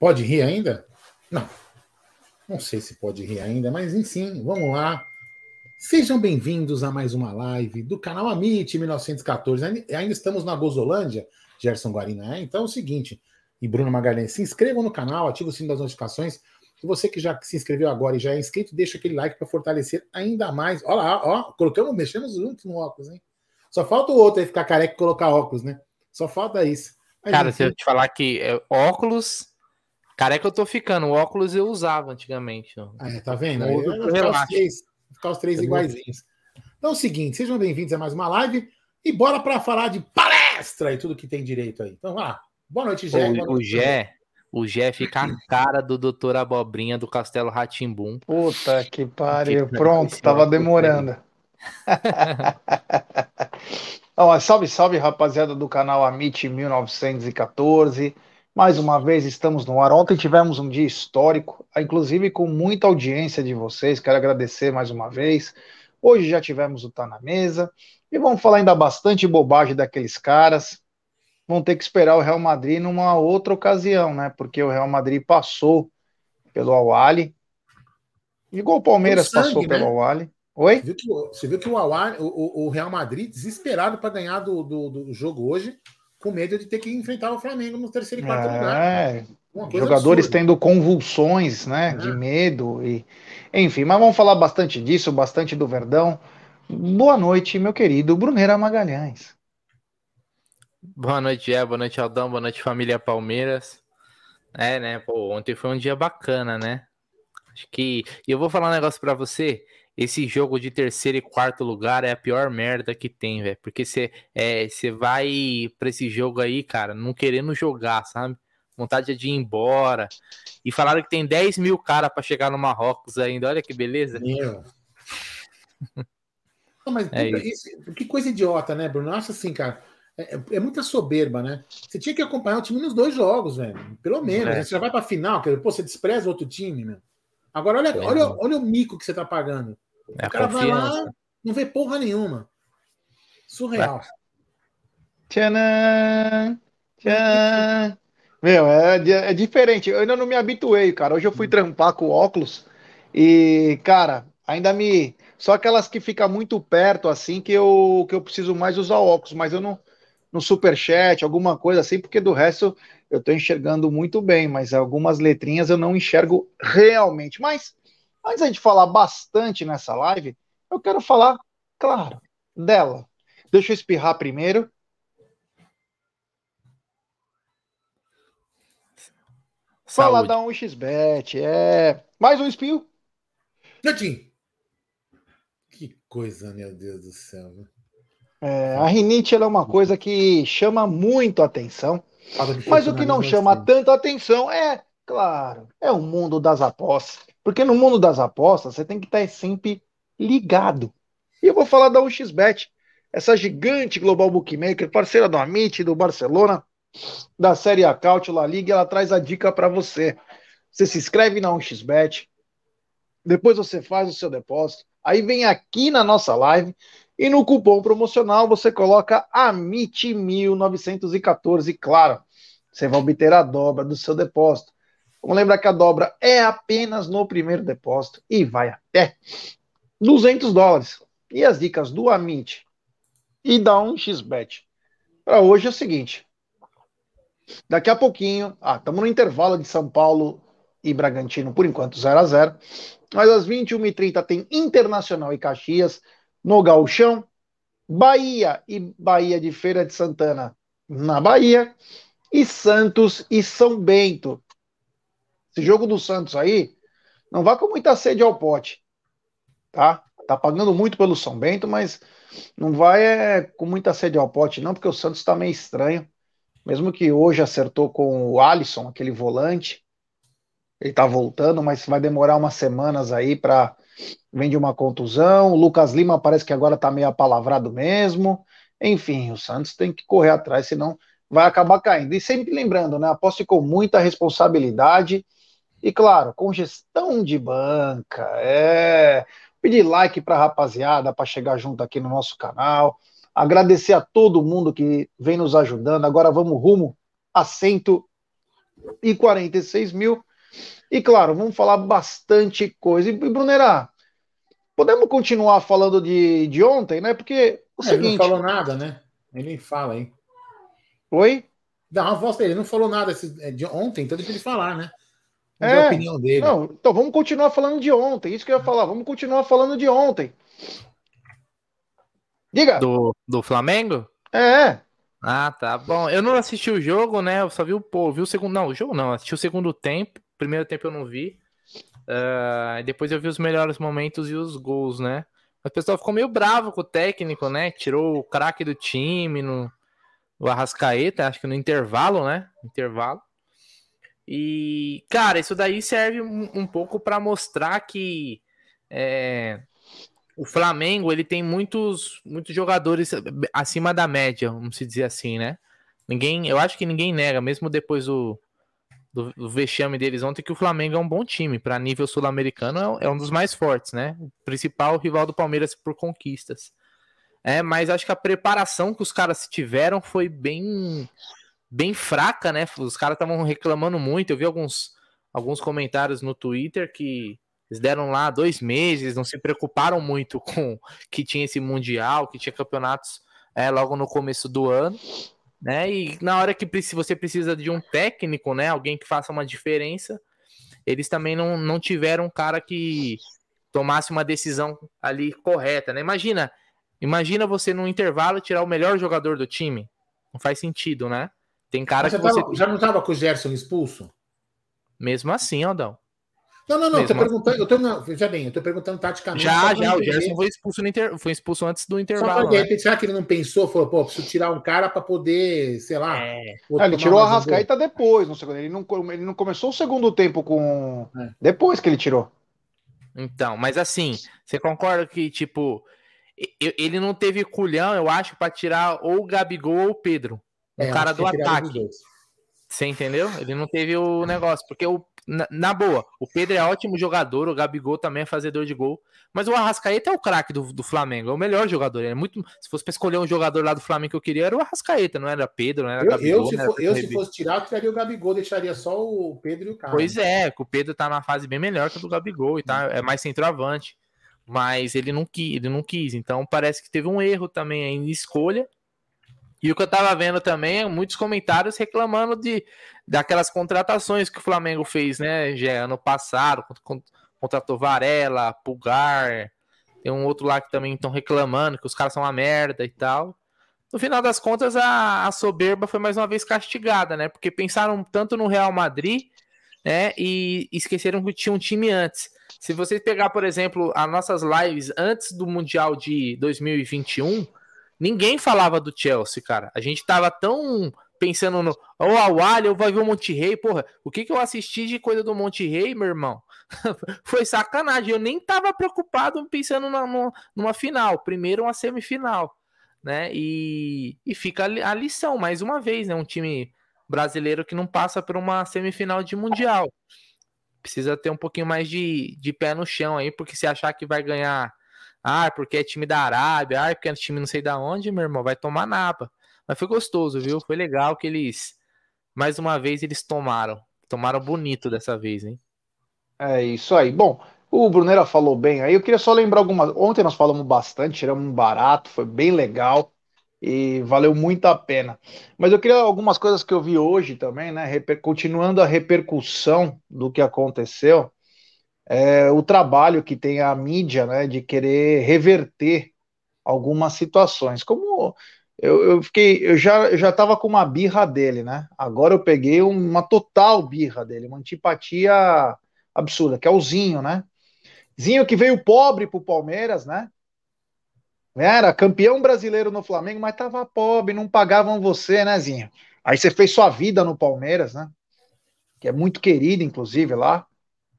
Pode rir ainda? Não. Não sei se pode rir ainda, mas enfim, vamos lá. Sejam bem-vindos a mais uma live do canal Amit 1914. Ainda estamos na Gozolândia, Gerson Guarina. É? Então é o seguinte, e Bruno Magalhães, se inscrevam no canal, ative o sino das notificações. E você que já se inscreveu agora e já é inscrito, deixa aquele like para fortalecer ainda mais. Olha lá, ó, colocamos, mexemos juntos no óculos, hein? Só falta o outro aí ficar careca e colocar óculos, né? Só falta isso. Mas, Cara, enfim... se eu te falar que é, óculos Careca eu tô ficando, o óculos eu usava antigamente. Ah, é, tá vendo? Aí, ficar, os três, ficar os três iguaizinhos. Então é o seguinte, sejam bem-vindos a mais uma live e bora para falar de palestra e tudo que tem direito aí. Então, vá. Boa noite, Gé. O, o Gé, o Gé fica a cara do doutor Abobrinha do Castelo Ratimbum. Puta que pariu. Pronto, tava demorando. Ó, salve, salve, rapaziada do canal Amit 1914. Mais uma vez estamos no ar. Ontem tivemos um dia histórico, inclusive com muita audiência de vocês. Quero agradecer mais uma vez. Hoje já tivemos o Tá na Mesa e vamos falar ainda bastante bobagem daqueles caras. Vão ter que esperar o Real Madrid numa outra ocasião, né? Porque o Real Madrid passou pelo Awali. Igual o Palmeiras sangue, passou né? pelo Awali. Oi? Você viu que, você viu que o, Awali, o, o, Real Madrid, desesperado para ganhar do, do, do jogo hoje, com medo de ter que enfrentar o Flamengo no terceiro e quarto é, lugar. Jogadores absurda. tendo convulsões, né, é. de medo e enfim, mas vamos falar bastante disso, bastante do Verdão. Boa noite, meu querido Bruneira Magalhães. Boa noite, é, boa noite, Aldão, boa noite, família Palmeiras. É, né, pô, ontem foi um dia bacana, né? Acho que. E eu vou falar um negócio para você esse jogo de terceiro e quarto lugar é a pior merda que tem, velho. Porque você é, vai pra esse jogo aí, cara, não querendo jogar, sabe? Vontade de ir embora. E falaram que tem 10 mil caras pra chegar no Marrocos ainda. Olha que beleza. Meu. não, mas é isso. que coisa idiota, né, Bruno? Acho assim, cara. É, é, é, muita soberba, né? Você tinha que acompanhar o time nos dois jogos, velho. Pelo menos. É. Você já vai pra final, quer dizer, pô, você despreza outro time, né? Agora, olha, olha, olha o mico que você tá pagando. É o cara vai lá, não vê porra nenhuma. Surreal. Tchanan! Meu, é, é diferente. Eu ainda não me habituei, cara. Hoje eu fui trampar com óculos e, cara, ainda me. Só aquelas que ficam muito perto, assim, que eu, que eu preciso mais usar óculos, mas eu não. No superchat, alguma coisa assim, porque do resto eu tô enxergando muito bem, mas algumas letrinhas eu não enxergo realmente. Mas Antes de falar bastante nessa live, eu quero falar, claro, dela. Deixa eu espirrar primeiro. Fala da 1xBet, é. Mais um espinho. Netinho. Que coisa, meu Deus do céu. É, a rinite é uma coisa que chama muito atenção. Mas o que não chama assim. tanto atenção é, claro, é o mundo das apostas. Porque no mundo das apostas, você tem que estar sempre ligado. E eu vou falar da UXBet, essa gigante global bookmaker, parceira do Amit, do Barcelona, da Série A Caut, La Liga, ela traz a dica para você. Você se inscreve na UXBet, depois você faz o seu depósito, aí vem aqui na nossa live e no cupom promocional você coloca AMIT1914, claro, você vai obter a dobra do seu depósito. Vamos lembrar que a dobra é apenas no primeiro depósito e vai até 200 dólares. E as dicas do Amit e da 1xBet para hoje é o seguinte. Daqui a pouquinho, ah, estamos no intervalo de São Paulo e Bragantino, por enquanto 0 a 0 Mas às 21h30 tem Internacional e Caxias no Gauchão. Bahia e Bahia de Feira de Santana na Bahia. E Santos e São Bento esse jogo do Santos aí, não vá com muita sede ao pote, tá? Tá pagando muito pelo São Bento, mas não vai é, com muita sede ao pote, não, porque o Santos tá meio estranho. Mesmo que hoje acertou com o Alisson, aquele volante, ele tá voltando, mas vai demorar umas semanas aí para vem de uma contusão. O Lucas Lima parece que agora tá meio apalavrado mesmo. Enfim, o Santos tem que correr atrás, senão vai acabar caindo. E sempre lembrando, né? Aposte com muita responsabilidade e claro, com gestão de banca, é pedir like para a rapaziada para chegar junto aqui no nosso canal. Agradecer a todo mundo que vem nos ajudando. Agora vamos rumo a 120 e 46 mil. E claro, vamos falar bastante coisa. E Brunerá, podemos continuar falando de, de ontem, né? Porque o é, seguinte. Ele não falou nada, né? Ele nem fala, hein? Oi? Dá uma voz dele, ele não falou nada é, de ontem, então deixa ele falar, né? é, a opinião dele. Não, então vamos continuar falando de ontem. Isso que eu ia falar, vamos continuar falando de ontem. Diga. Do, do Flamengo? É. Ah, tá. Bom, eu não assisti o jogo, né? Eu só vi o pô, vi o segundo. Não, o jogo não, assisti o segundo tempo. Primeiro tempo eu não vi. Uh, depois eu vi os melhores momentos e os gols, né? O pessoal ficou meio bravo com o técnico, né? Tirou o craque do time no, no Arrascaeta, acho que no intervalo, né? Intervalo. E, cara, isso daí serve um, um pouco para mostrar que é, o Flamengo ele tem muitos, muitos jogadores acima da média, vamos dizer assim, né? Ninguém, eu acho que ninguém nega, mesmo depois do, do, do vexame deles ontem, que o Flamengo é um bom time. Para nível sul-americano, é, é, um dos mais fortes, né? O principal rival do Palmeiras por conquistas. É, mas acho que a preparação que os caras tiveram foi bem, bem fraca, né? Os caras estavam reclamando muito. Eu vi alguns, alguns comentários no Twitter que eles deram lá dois meses, não se preocuparam muito com que tinha esse Mundial, que tinha campeonatos é, logo no começo do ano. Né? E na hora que você precisa de um técnico, né? Alguém que faça uma diferença, eles também não, não tiveram um cara que tomasse uma decisão ali correta, né? Imagina, imagina você no intervalo tirar o melhor jogador do time. Não faz sentido, né? Tem cara que você... já não estava com o Gerson expulso? Mesmo assim, Aldão. Não, não, não. Tô perguntando, eu tô, não, veja bem, eu tô perguntando taticamente. Já, já, o Gerson foi expulso, no inter, foi expulso antes do intervalo. Só pra, né? será que ele não pensou? Falou, pô, preciso tirar um cara para poder, sei lá. É. Ah, ele tirou a Rascaeta depois, no segundo. Ele não, ele não começou o segundo tempo com. É. Depois que ele tirou. Então, mas assim, você concorda que, tipo, ele não teve culhão, eu acho, para tirar ou o Gabigol ou o Pedro. O é, cara do ataque. Você entendeu? Ele não teve o negócio, porque o na, na, boa, o Pedro é ótimo jogador, o Gabigol também é fazedor de gol, mas o Arrascaeta é o craque do, do Flamengo, é o melhor jogador. É muito, se fosse para escolher um jogador lá do Flamengo que eu queria, era o Arrascaeta, não era Pedro, não era eu, Gabigol. Eu, se, for, eu, se fosse tirar, eu tiraria o Gabigol, deixaria só o Pedro e o cara. Pois é, o Pedro tá na fase bem melhor que a do Gabigol e tá, é mais centroavante. Mas ele não quis, ele não quis. Então parece que teve um erro também em escolha e o que eu tava vendo também é muitos comentários reclamando de daquelas contratações que o Flamengo fez, né, já ano passado, contratou Varela, Pulgar, tem um outro lá que também estão reclamando que os caras são uma merda e tal. No final das contas, a, a, soberba foi mais uma vez castigada, né? Porque pensaram tanto no Real Madrid, né? E esqueceram que tinha um time antes. Se vocês pegar, por exemplo, as nossas lives antes do Mundial de 2021, Ninguém falava do Chelsea, cara. A gente tava tão pensando no ou Awali ou vai ver o Monte Rei, porra. O que que eu assisti de coisa do Monte Rei, meu irmão? Foi sacanagem. Eu nem tava preocupado pensando na, no, numa final. Primeiro uma semifinal, né? E, e fica a lição mais uma vez, né? Um time brasileiro que não passa por uma semifinal de mundial. Precisa ter um pouquinho mais de, de pé no chão aí, porque se achar que vai ganhar ah, porque é time da Arábia, ah, porque é time não sei da onde, meu irmão, vai tomar napa. Mas foi gostoso, viu? Foi legal que eles, mais uma vez, eles tomaram. Tomaram bonito dessa vez, hein? É isso aí. Bom, o Brunera falou bem aí. Eu queria só lembrar algumas. Ontem nós falamos bastante, tiramos um barato, foi bem legal e valeu muito a pena. Mas eu queria algumas coisas que eu vi hoje também, né? Reper... Continuando a repercussão do que aconteceu é, o trabalho que tem a mídia, né, de querer reverter algumas situações. Como eu, eu fiquei, eu já já estava com uma birra dele, né? Agora eu peguei uma total birra dele, uma antipatia absurda, que é o Zinho, né? Zinho que veio pobre pro Palmeiras, né? Era campeão brasileiro no Flamengo, mas tava pobre, não pagavam você, né, Zinho? Aí você fez sua vida no Palmeiras, né? Que é muito querido, inclusive, lá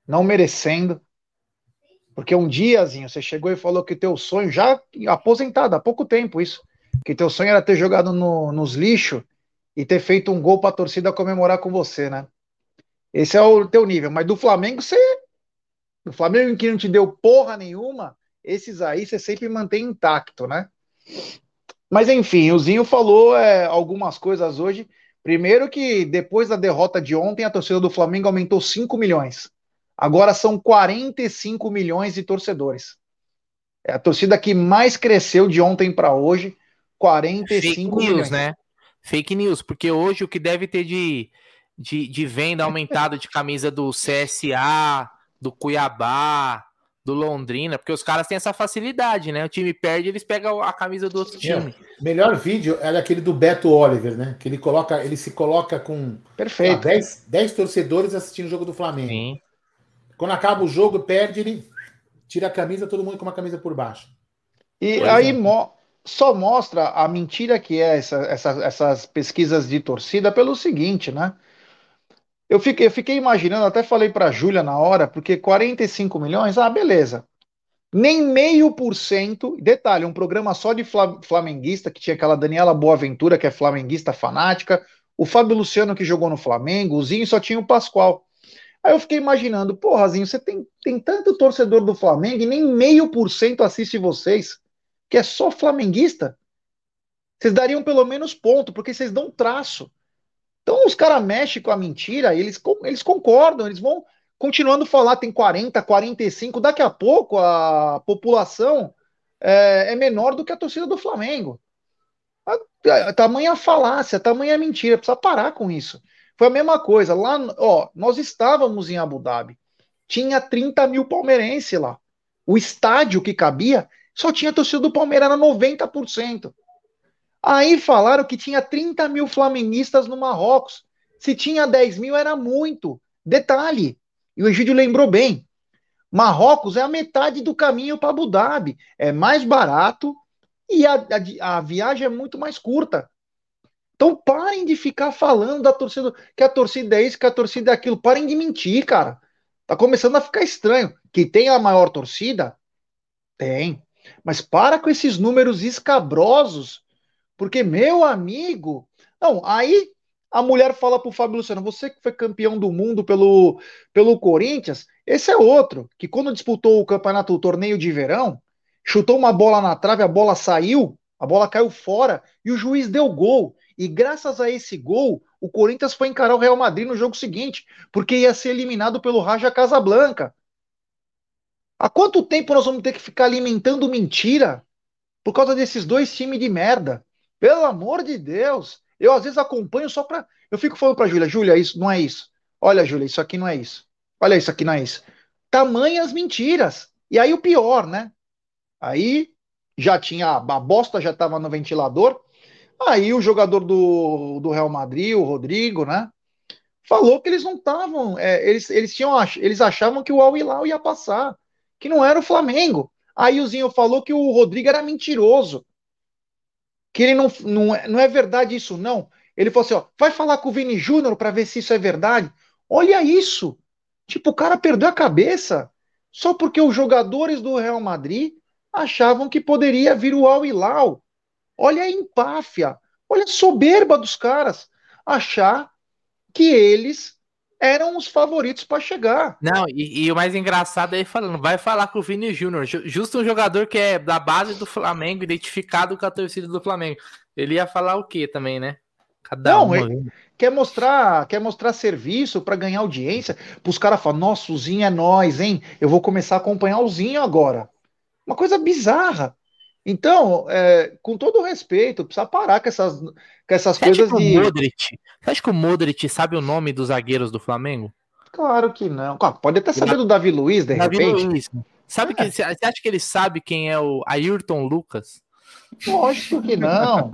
não merecendo. Porque um diazinho você chegou e falou que teu sonho, já aposentado há pouco tempo isso, que teu sonho era ter jogado no, nos lixos e ter feito um gol para a torcida comemorar com você, né? Esse é o teu nível. Mas do Flamengo, você. Do Flamengo que não te deu porra nenhuma, esses aí você sempre mantém intacto, né? Mas enfim, o Zinho falou é, algumas coisas hoje Primeiro que depois da derrota de ontem, a torcida do Flamengo aumentou 5 milhões. Agora são 45 milhões de torcedores. É a torcida que mais cresceu de ontem para hoje, 45 Fake milhões. news, né? Fake news, porque hoje o que deve ter de, de, de venda aumentado de camisa do CSA, do Cuiabá, do Londrina, porque os caras têm essa facilidade, né? O time perde, eles pegam a camisa do outro time. É. Melhor vídeo é aquele do Beto Oliver, né? Que ele coloca, ele se coloca com Perfeito. 10, 10 torcedores assistindo o jogo do Flamengo. Sim. Quando acaba o jogo, perde, ele tira a camisa, todo mundo com uma camisa por baixo. E pois aí é. mo só mostra a mentira que é essa, essa, essas pesquisas de torcida pelo seguinte, né? Eu fiquei, eu fiquei imaginando, até falei para a Júlia na hora, porque 45 milhões, ah, beleza. Nem meio por cento. Detalhe, um programa só de flamenguista, que tinha aquela Daniela Boaventura, que é flamenguista fanática, o Fábio Luciano, que jogou no Flamengo, o Zinho só tinha o Pascoal. Aí eu fiquei imaginando, porra, Zinho, você tem, tem tanto torcedor do Flamengo e nem meio por cento assiste vocês, que é só flamenguista? Vocês dariam pelo menos ponto, porque vocês dão traço. Então os caras mexem com a mentira, eles, eles concordam, eles vão continuando a falar, tem 40, 45, daqui a pouco a população é, é menor do que a torcida do Flamengo. A, a, tamanha falácia, tamanha mentira, precisa parar com isso. Foi a mesma coisa, lá, ó, nós estávamos em Abu Dhabi, tinha 30 mil palmeirenses lá. O estádio que cabia só tinha torcida do Palmeiras, era 90%. Aí falaram que tinha 30 mil flamenguistas no Marrocos. Se tinha 10 mil, era muito. Detalhe, e o Egídio lembrou bem: Marrocos é a metade do caminho para Abu Dhabi. É mais barato e a, a, a, viagem é muito mais curta. Então parem de ficar falando da torcida, que a torcida é isso, que a torcida é aquilo. Parem de mentir, cara. Tá começando a ficar estranho. Que tem a maior torcida? Tem. Mas para com esses números escabrosos porque, meu amigo. Não, aí a mulher fala pro Fábio Luciano: você que foi campeão do mundo pelo, pelo Corinthians, esse é outro, que quando disputou o campeonato, o torneio de verão, chutou uma bola na trave, a bola saiu, a bola caiu fora e o juiz deu gol. E graças a esse gol, o Corinthians foi encarar o Real Madrid no jogo seguinte, porque ia ser eliminado pelo Raja Casablanca. Há quanto tempo nós vamos ter que ficar alimentando mentira por causa desses dois times de merda? Pelo amor de Deus. Eu às vezes acompanho só para. Eu fico falando para Júlia, Júlia, isso não é isso. Olha, Júlia, isso aqui não é isso. Olha, isso aqui não é isso. Tamanhas mentiras. E aí o pior, né? Aí já tinha. A bosta já estava no ventilador. Aí o jogador do, do Real Madrid, o Rodrigo, né? Falou que eles não estavam. É, eles, eles, tinham, eles achavam que o Al Hilal ia passar, que não era o Flamengo. Aí o Zinho falou que o Rodrigo era mentiroso que ele não, não, é, não é verdade isso, não. Ele falou assim: ó, vai falar com o Vini Júnior para ver se isso é verdade. Olha isso. Tipo, o cara perdeu a cabeça só porque os jogadores do Real Madrid achavam que poderia vir o Al Hilal. Olha a empáfia, olha a soberba dos caras achar que eles eram os favoritos para chegar. Não, e, e, o mais engraçado é ele falando, vai falar com o Vini Júnior, justo um jogador que é da base do Flamengo, identificado com a torcida do Flamengo. Ele ia falar o quê também, né? Cada Não, uma. quer mostrar, quer mostrar serviço para ganhar audiência, para os caras falar, nossa, o Zinho é nós, hein? Eu vou começar a acompanhar o Zinho agora. Uma coisa bizarra. Então, é, com todo o respeito, precisa parar com essas, com essas Você coisas de. Modric, você acha que o Modric sabe o nome dos zagueiros do Flamengo? Claro que não. Pode até saber do Davi Luiz, de Davi repente. Luiz. Sabe é. que, você acha que ele sabe quem é o Ayrton Lucas? Lógico que não.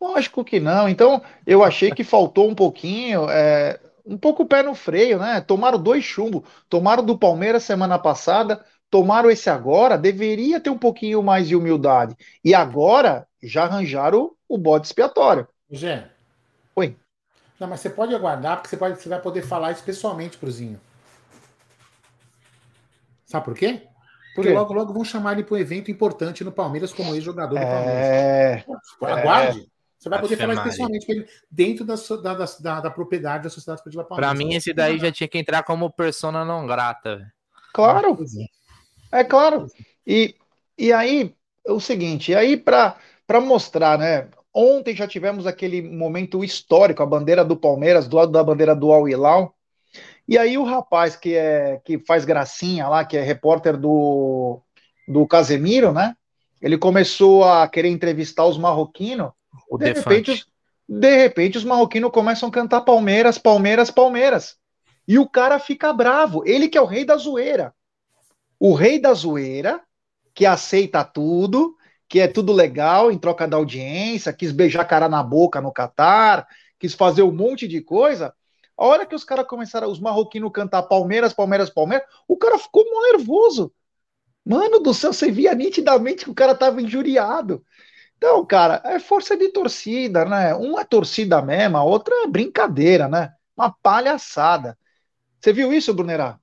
Lógico que não. Então, eu achei que faltou um pouquinho, é, um pouco o pé no freio, né? Tomaram dois chumbos. Tomaram do Palmeiras semana passada, tomaram esse agora, deveria ter um pouquinho mais de humildade. E agora já arranjaram o, o bode expiatório. Gê. Oi. Não, mas você pode aguardar, porque você, pode, você vai poder falar isso pessoalmente pro Zinho. Sabe por quê? Porque logo, logo vão chamar ele para um evento importante no Palmeiras como ex-jogador do é... Palmeiras. Aguarde. É... Você vai poder falar isso pessoalmente com ele dentro da, da, da, da propriedade da Sociedade Esportiva Palmeiras. Para mim, esse daí já tinha que entrar como persona não grata. Claro. É claro. E, e aí, é o seguinte, e aí para mostrar, né? Ontem já tivemos aquele momento histórico, a bandeira do Palmeiras do lado da bandeira do Al Hilal. E aí o rapaz que é que faz gracinha lá, que é repórter do, do Casemiro, né? Ele começou a querer entrevistar os marroquinos. O De repente, de repente os marroquinos começam a cantar Palmeiras, Palmeiras, Palmeiras. E o cara fica bravo. Ele que é o rei da zoeira. O rei da zoeira, que aceita tudo, que é tudo legal em troca da audiência, quis beijar cara na boca no Catar, quis fazer um monte de coisa. A hora que os caras começaram, os marroquinos cantar Palmeiras, Palmeiras, Palmeiras, o cara ficou nervoso. Mano do céu, você via nitidamente que o cara tava injuriado. Então, cara, é força de torcida, né? Um é torcida mesmo, a outra é brincadeira, né? Uma palhaçada. Você viu isso, Brunerá?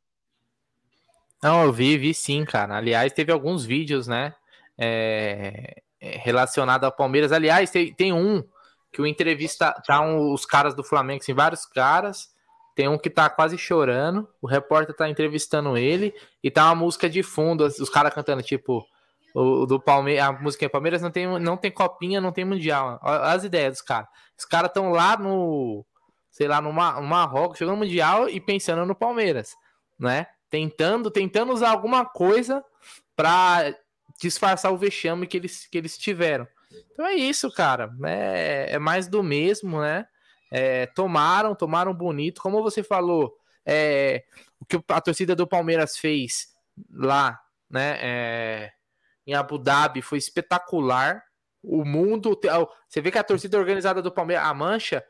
Não, eu vi, vi sim, cara. Aliás, teve alguns vídeos, né? é, é, relacionado ao Palmeiras. Aliás, tem, tem um que o entrevista tá um, os caras do Flamengo, assim, vários caras. Tem um que tá quase chorando, o repórter tá entrevistando ele e tá uma música de fundo, os caras cantando tipo o do Palmeiras, a música é Palmeiras não tem não tem copinha, não tem mundial. Olha as ideias dos caras. Os caras estão lá no sei lá no, Mar no Marrocos, jogando mundial e pensando no Palmeiras, né? Tentando, tentando usar alguma coisa para disfarçar o vexame que eles, que eles tiveram. Então é isso, cara. É, é mais do mesmo, né? É, tomaram, tomaram bonito. Como você falou, é, o que a torcida do Palmeiras fez lá, né? É, em Abu Dhabi foi espetacular. O mundo. Você vê que a torcida organizada do Palmeiras, a Mancha,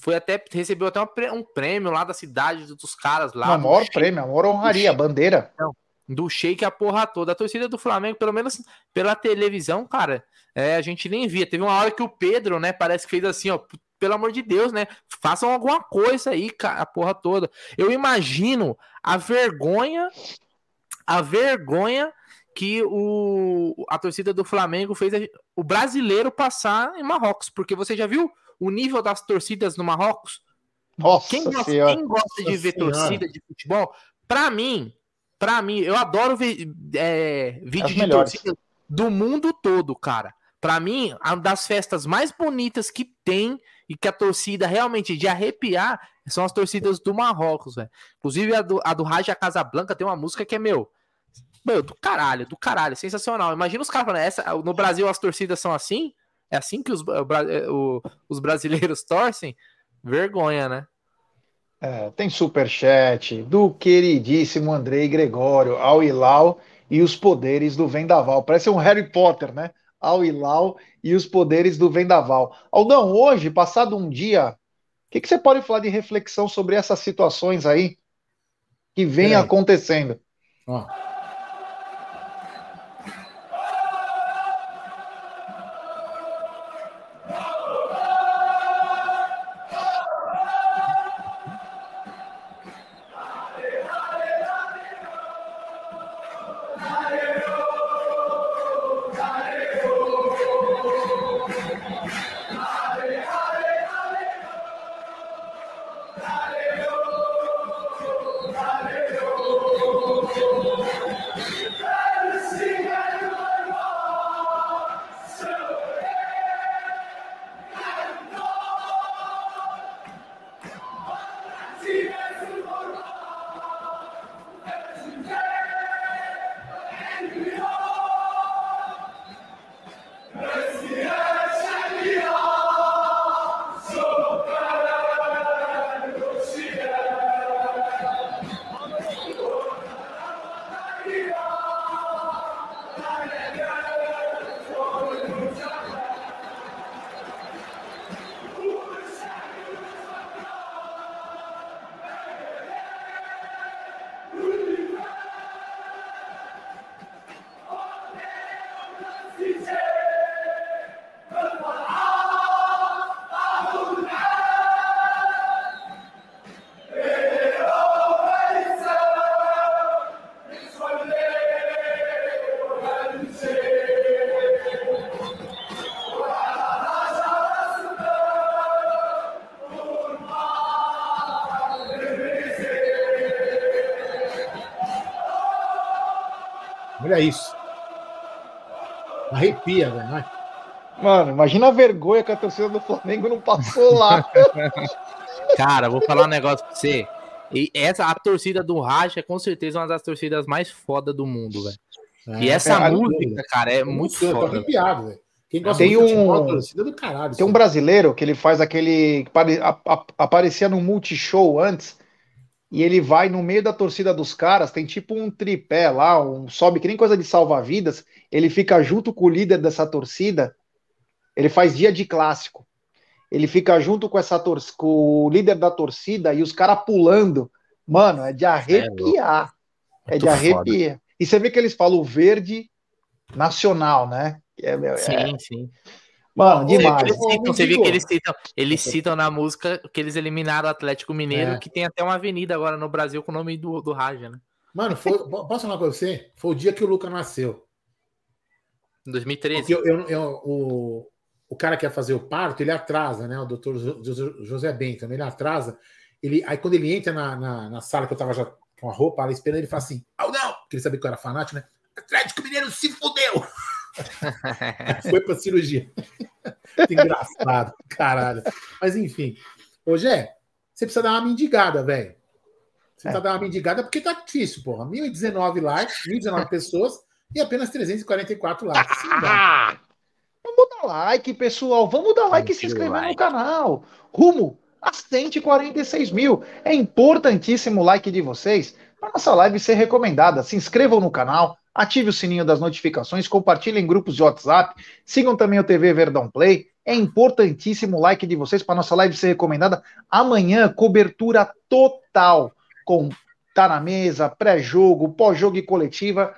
foi até recebeu até um prêmio lá da cidade dos caras lá. O maior prêmio, a maior honraria, a bandeira. Não, do Sheik a porra toda. A torcida do Flamengo, pelo menos pela televisão, cara, é, a gente nem via. Teve uma hora que o Pedro, né, parece que fez assim, ó, pelo amor de Deus, né? Façam alguma coisa aí, cara, a porra toda. Eu imagino a vergonha, a vergonha que o, a torcida do Flamengo fez o brasileiro passar em Marrocos, porque você já viu o nível das torcidas no Marrocos? Nossa quem gosta, quem gosta de ver senhora. torcida de futebol, para mim, Pra mim, eu adoro ver é, vídeo As de melhores. torcida do mundo todo, cara. Pra mim, uma das festas mais bonitas que tem e que a torcida realmente de arrepiar são as torcidas do Marrocos, velho. Inclusive a do, a do Raja Casablanca tem uma música que é meu. Meu, do caralho, do caralho, sensacional. Imagina os caras falando, essa, no Brasil as torcidas são assim? É assim que os, o Bra- o- os brasileiros torcem? Vergonha, né? É, tem superchat do queridíssimo Andrei Gregório, Al Hilal e os poderes do Vendaval. Parece um Harry Potter, né? Al Hilal e os poderes do Vendaval. Aldão, hoje, passado um dia, o que, que você pode falar de reflexão sobre essas situações aí que vem acontecendo? Ó. Arrepia, velho. vai. Mano, imagina a vergonha que a torcida do Flamengo não passou lá. Cara, vou falar um negócio pra você. E essa, a torcida do Racha é com certeza uma das torcidas mais foda do mundo, velho. É, e essa é, música, cara, é muito foda. Eu tô arrepiado, velho. Quem gosta tem um, torcida do caralho. Tem um brasileiro que ele faz aquele. aparecia no Multishow antes. E ele vai no meio da torcida dos caras, tem tipo um tripé lá, um sobe que nem coisa de salva-vidas. Ele fica junto com o líder dessa torcida. Ele faz dia de clássico ele fica junto com essa tor com o líder da torcida e os caras pulando. Mano, é de arrepiar. É, é de arrepiar. Foda. E você vê que eles falam verde nacional, né? É, sim, é... sim. Mano, demais. Eles citam, você vê que eles citam, eles citam na música que eles eliminaram o Atlético Mineiro, é. que tem até uma avenida agora no Brasil com o nome do, do Raja, né? Mano, foi, posso falar com você? Foi o dia que o Luca nasceu. Em 2013. Eu, eu, eu, o, o cara quer fazer o parto, ele atrasa, né? O doutor José Bento, ele atrasa. Ele, aí quando ele entra na, na, na sala que eu tava já com a roupa lá esperando, ele fala assim: Ah, oh, não! Porque ele sabia que eu era fanático, né? Atlético Mineiro se fudeu! Foi pra cirurgia. engraçado, caralho. Mas enfim. Ô, Gé, você precisa dar uma mendigada, velho. Você é. precisa dar uma mendigada porque tá difícil, porra. 1.019 likes, 1.019 pessoas e apenas 344 likes. Dá. Vamos dar like, pessoal. Vamos dar like e se inscrever like. no canal. Rumo a 146 mil. É importantíssimo o like de vocês para nossa live ser recomendada. Se inscrevam no canal, ative o sininho das notificações, compartilhem em grupos de WhatsApp, sigam também o TV Verdão Play. É importantíssimo o like de vocês para nossa live ser recomendada. Amanhã, cobertura total com Tá na Mesa, pré-jogo, pós-jogo e coletiva.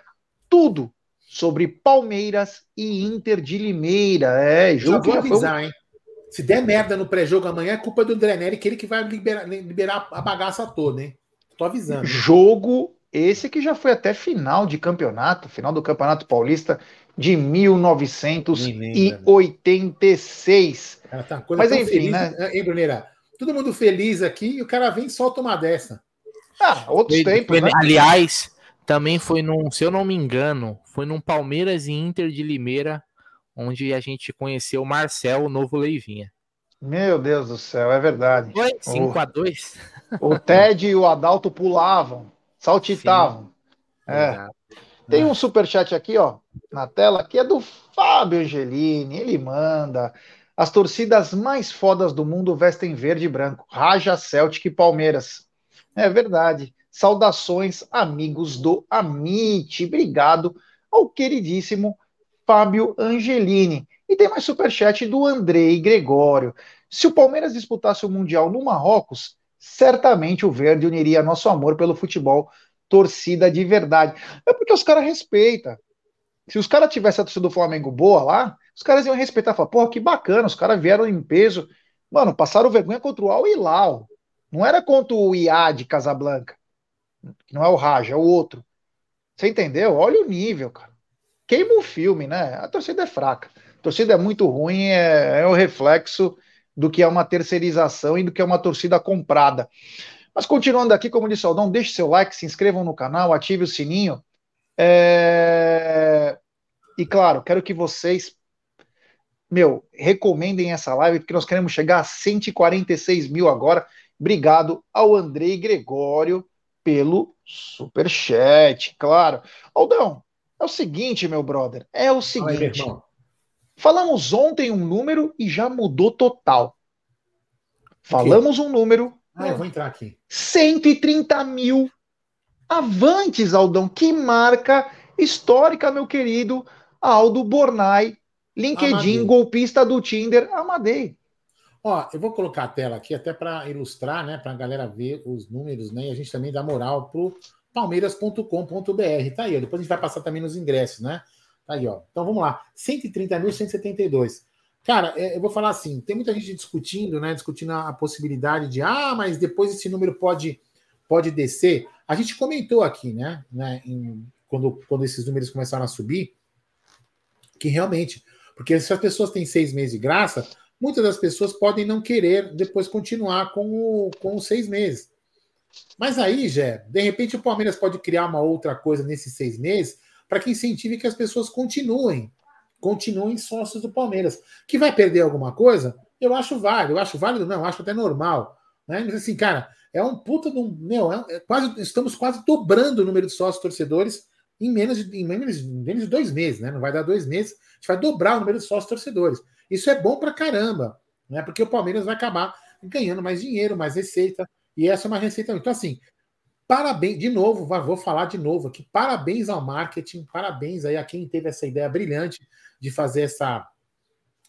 Tudo sobre Palmeiras e Inter de Limeira. É, jogo Já vou avisar, hein? Se der merda no pré-jogo amanhã, é culpa do André Neri, que ele que vai liberar, liberar a bagaça toda, hein? Tô avisando. Jogo esse que já foi até final de campeonato, final do Campeonato Paulista de 1986. Cara, tá Mas enfim, feliz, né? Hein, Bruneira? Todo mundo feliz aqui e o cara vem e solta uma dessa. Ah, outros tempos. Né? Aliás, também foi num, se eu não me engano, foi num Palmeiras e Inter de Limeira, onde a gente conheceu o Marcel, o novo Leivinha. Meu Deus do céu, é verdade. Foi 5x2. O, o Ted e o Adalto pulavam, saltitavam. Sim, é. Tem um superchat aqui, ó, na tela, que é do Fábio Angelini. Ele manda. As torcidas mais fodas do mundo vestem verde e branco. Raja, Celtic e Palmeiras. É verdade. Saudações, amigos do Amit. Obrigado ao queridíssimo Fábio Angelini. E tem mais superchat do Andrei Gregório. Se o Palmeiras disputasse o Mundial no Marrocos, certamente o Verde uniria nosso amor pelo futebol, torcida de verdade. É porque os caras respeitam. Se os caras tivessem a torcida do Flamengo boa lá, os caras iam respeitar. Falar, porra, que bacana, os caras vieram em peso. Mano, passaram vergonha contra o Al Hilal. Não era contra o IA de Casablanca não é o Raja, é o outro. Você entendeu? Olha o nível, cara. Queima o filme, né? A torcida é fraca. Torcida é muito ruim, é, é o reflexo do que é uma terceirização e do que é uma torcida comprada. Mas continuando aqui, como disse o Aldão, deixe seu like, se inscrevam no canal, ative o sininho. É... E claro, quero que vocês, meu, recomendem essa live, porque nós queremos chegar a 146 mil agora. Obrigado ao Andrei Gregório pelo superchat, claro. Aldão, é o seguinte, meu brother, é o seguinte. Aí, falamos ontem um número e já mudou total. Falamos um número. Ah, eu vou entrar aqui. 130 mil avantes, Aldão. Que marca histórica, meu querido Aldo Bornai, LinkedIn, Amadei. golpista do Tinder, Amadei. Ó, eu vou colocar a tela aqui até para ilustrar, né, para a galera ver os números, né, e a gente também dá moral pro palmeiras.com.br. Tá aí, depois a gente vai passar também nos ingressos, né? Tá aí, ó. Então vamos lá. 130.172. Cara, é, eu vou falar assim, tem muita gente discutindo, né, discutindo a possibilidade de, ah, mas depois esse número pode pode descer. A gente comentou aqui, né, né em, quando, quando esses números começaram a subir, que realmente, porque se as pessoas têm seis meses de graça, muitas das pessoas podem não querer depois continuar com, o, com os seis meses. Mas aí, Jé, de repente o Palmeiras pode criar uma outra coisa nesses seis meses para que incentive que as pessoas continuem continuem sócios do Palmeiras. Que vai perder alguma coisa? Eu acho válido, eu acho válido, não, acho até normal. Né? Mas assim, cara, é um puta de um. Meu, é, é quase, estamos quase dobrando o número de sócios torcedores em menos, de, em menos, em menos de dois meses, né? Não vai dar dois meses, a gente vai dobrar o número de sócios torcedores. Isso é bom pra caramba, né? Porque o Palmeiras vai acabar ganhando mais dinheiro, mais receita, e essa é uma receita. Então, assim, parabéns, de novo, vou falar de novo aqui, parabéns ao marketing, parabéns aí a quem teve essa ideia brilhante de fazer essa.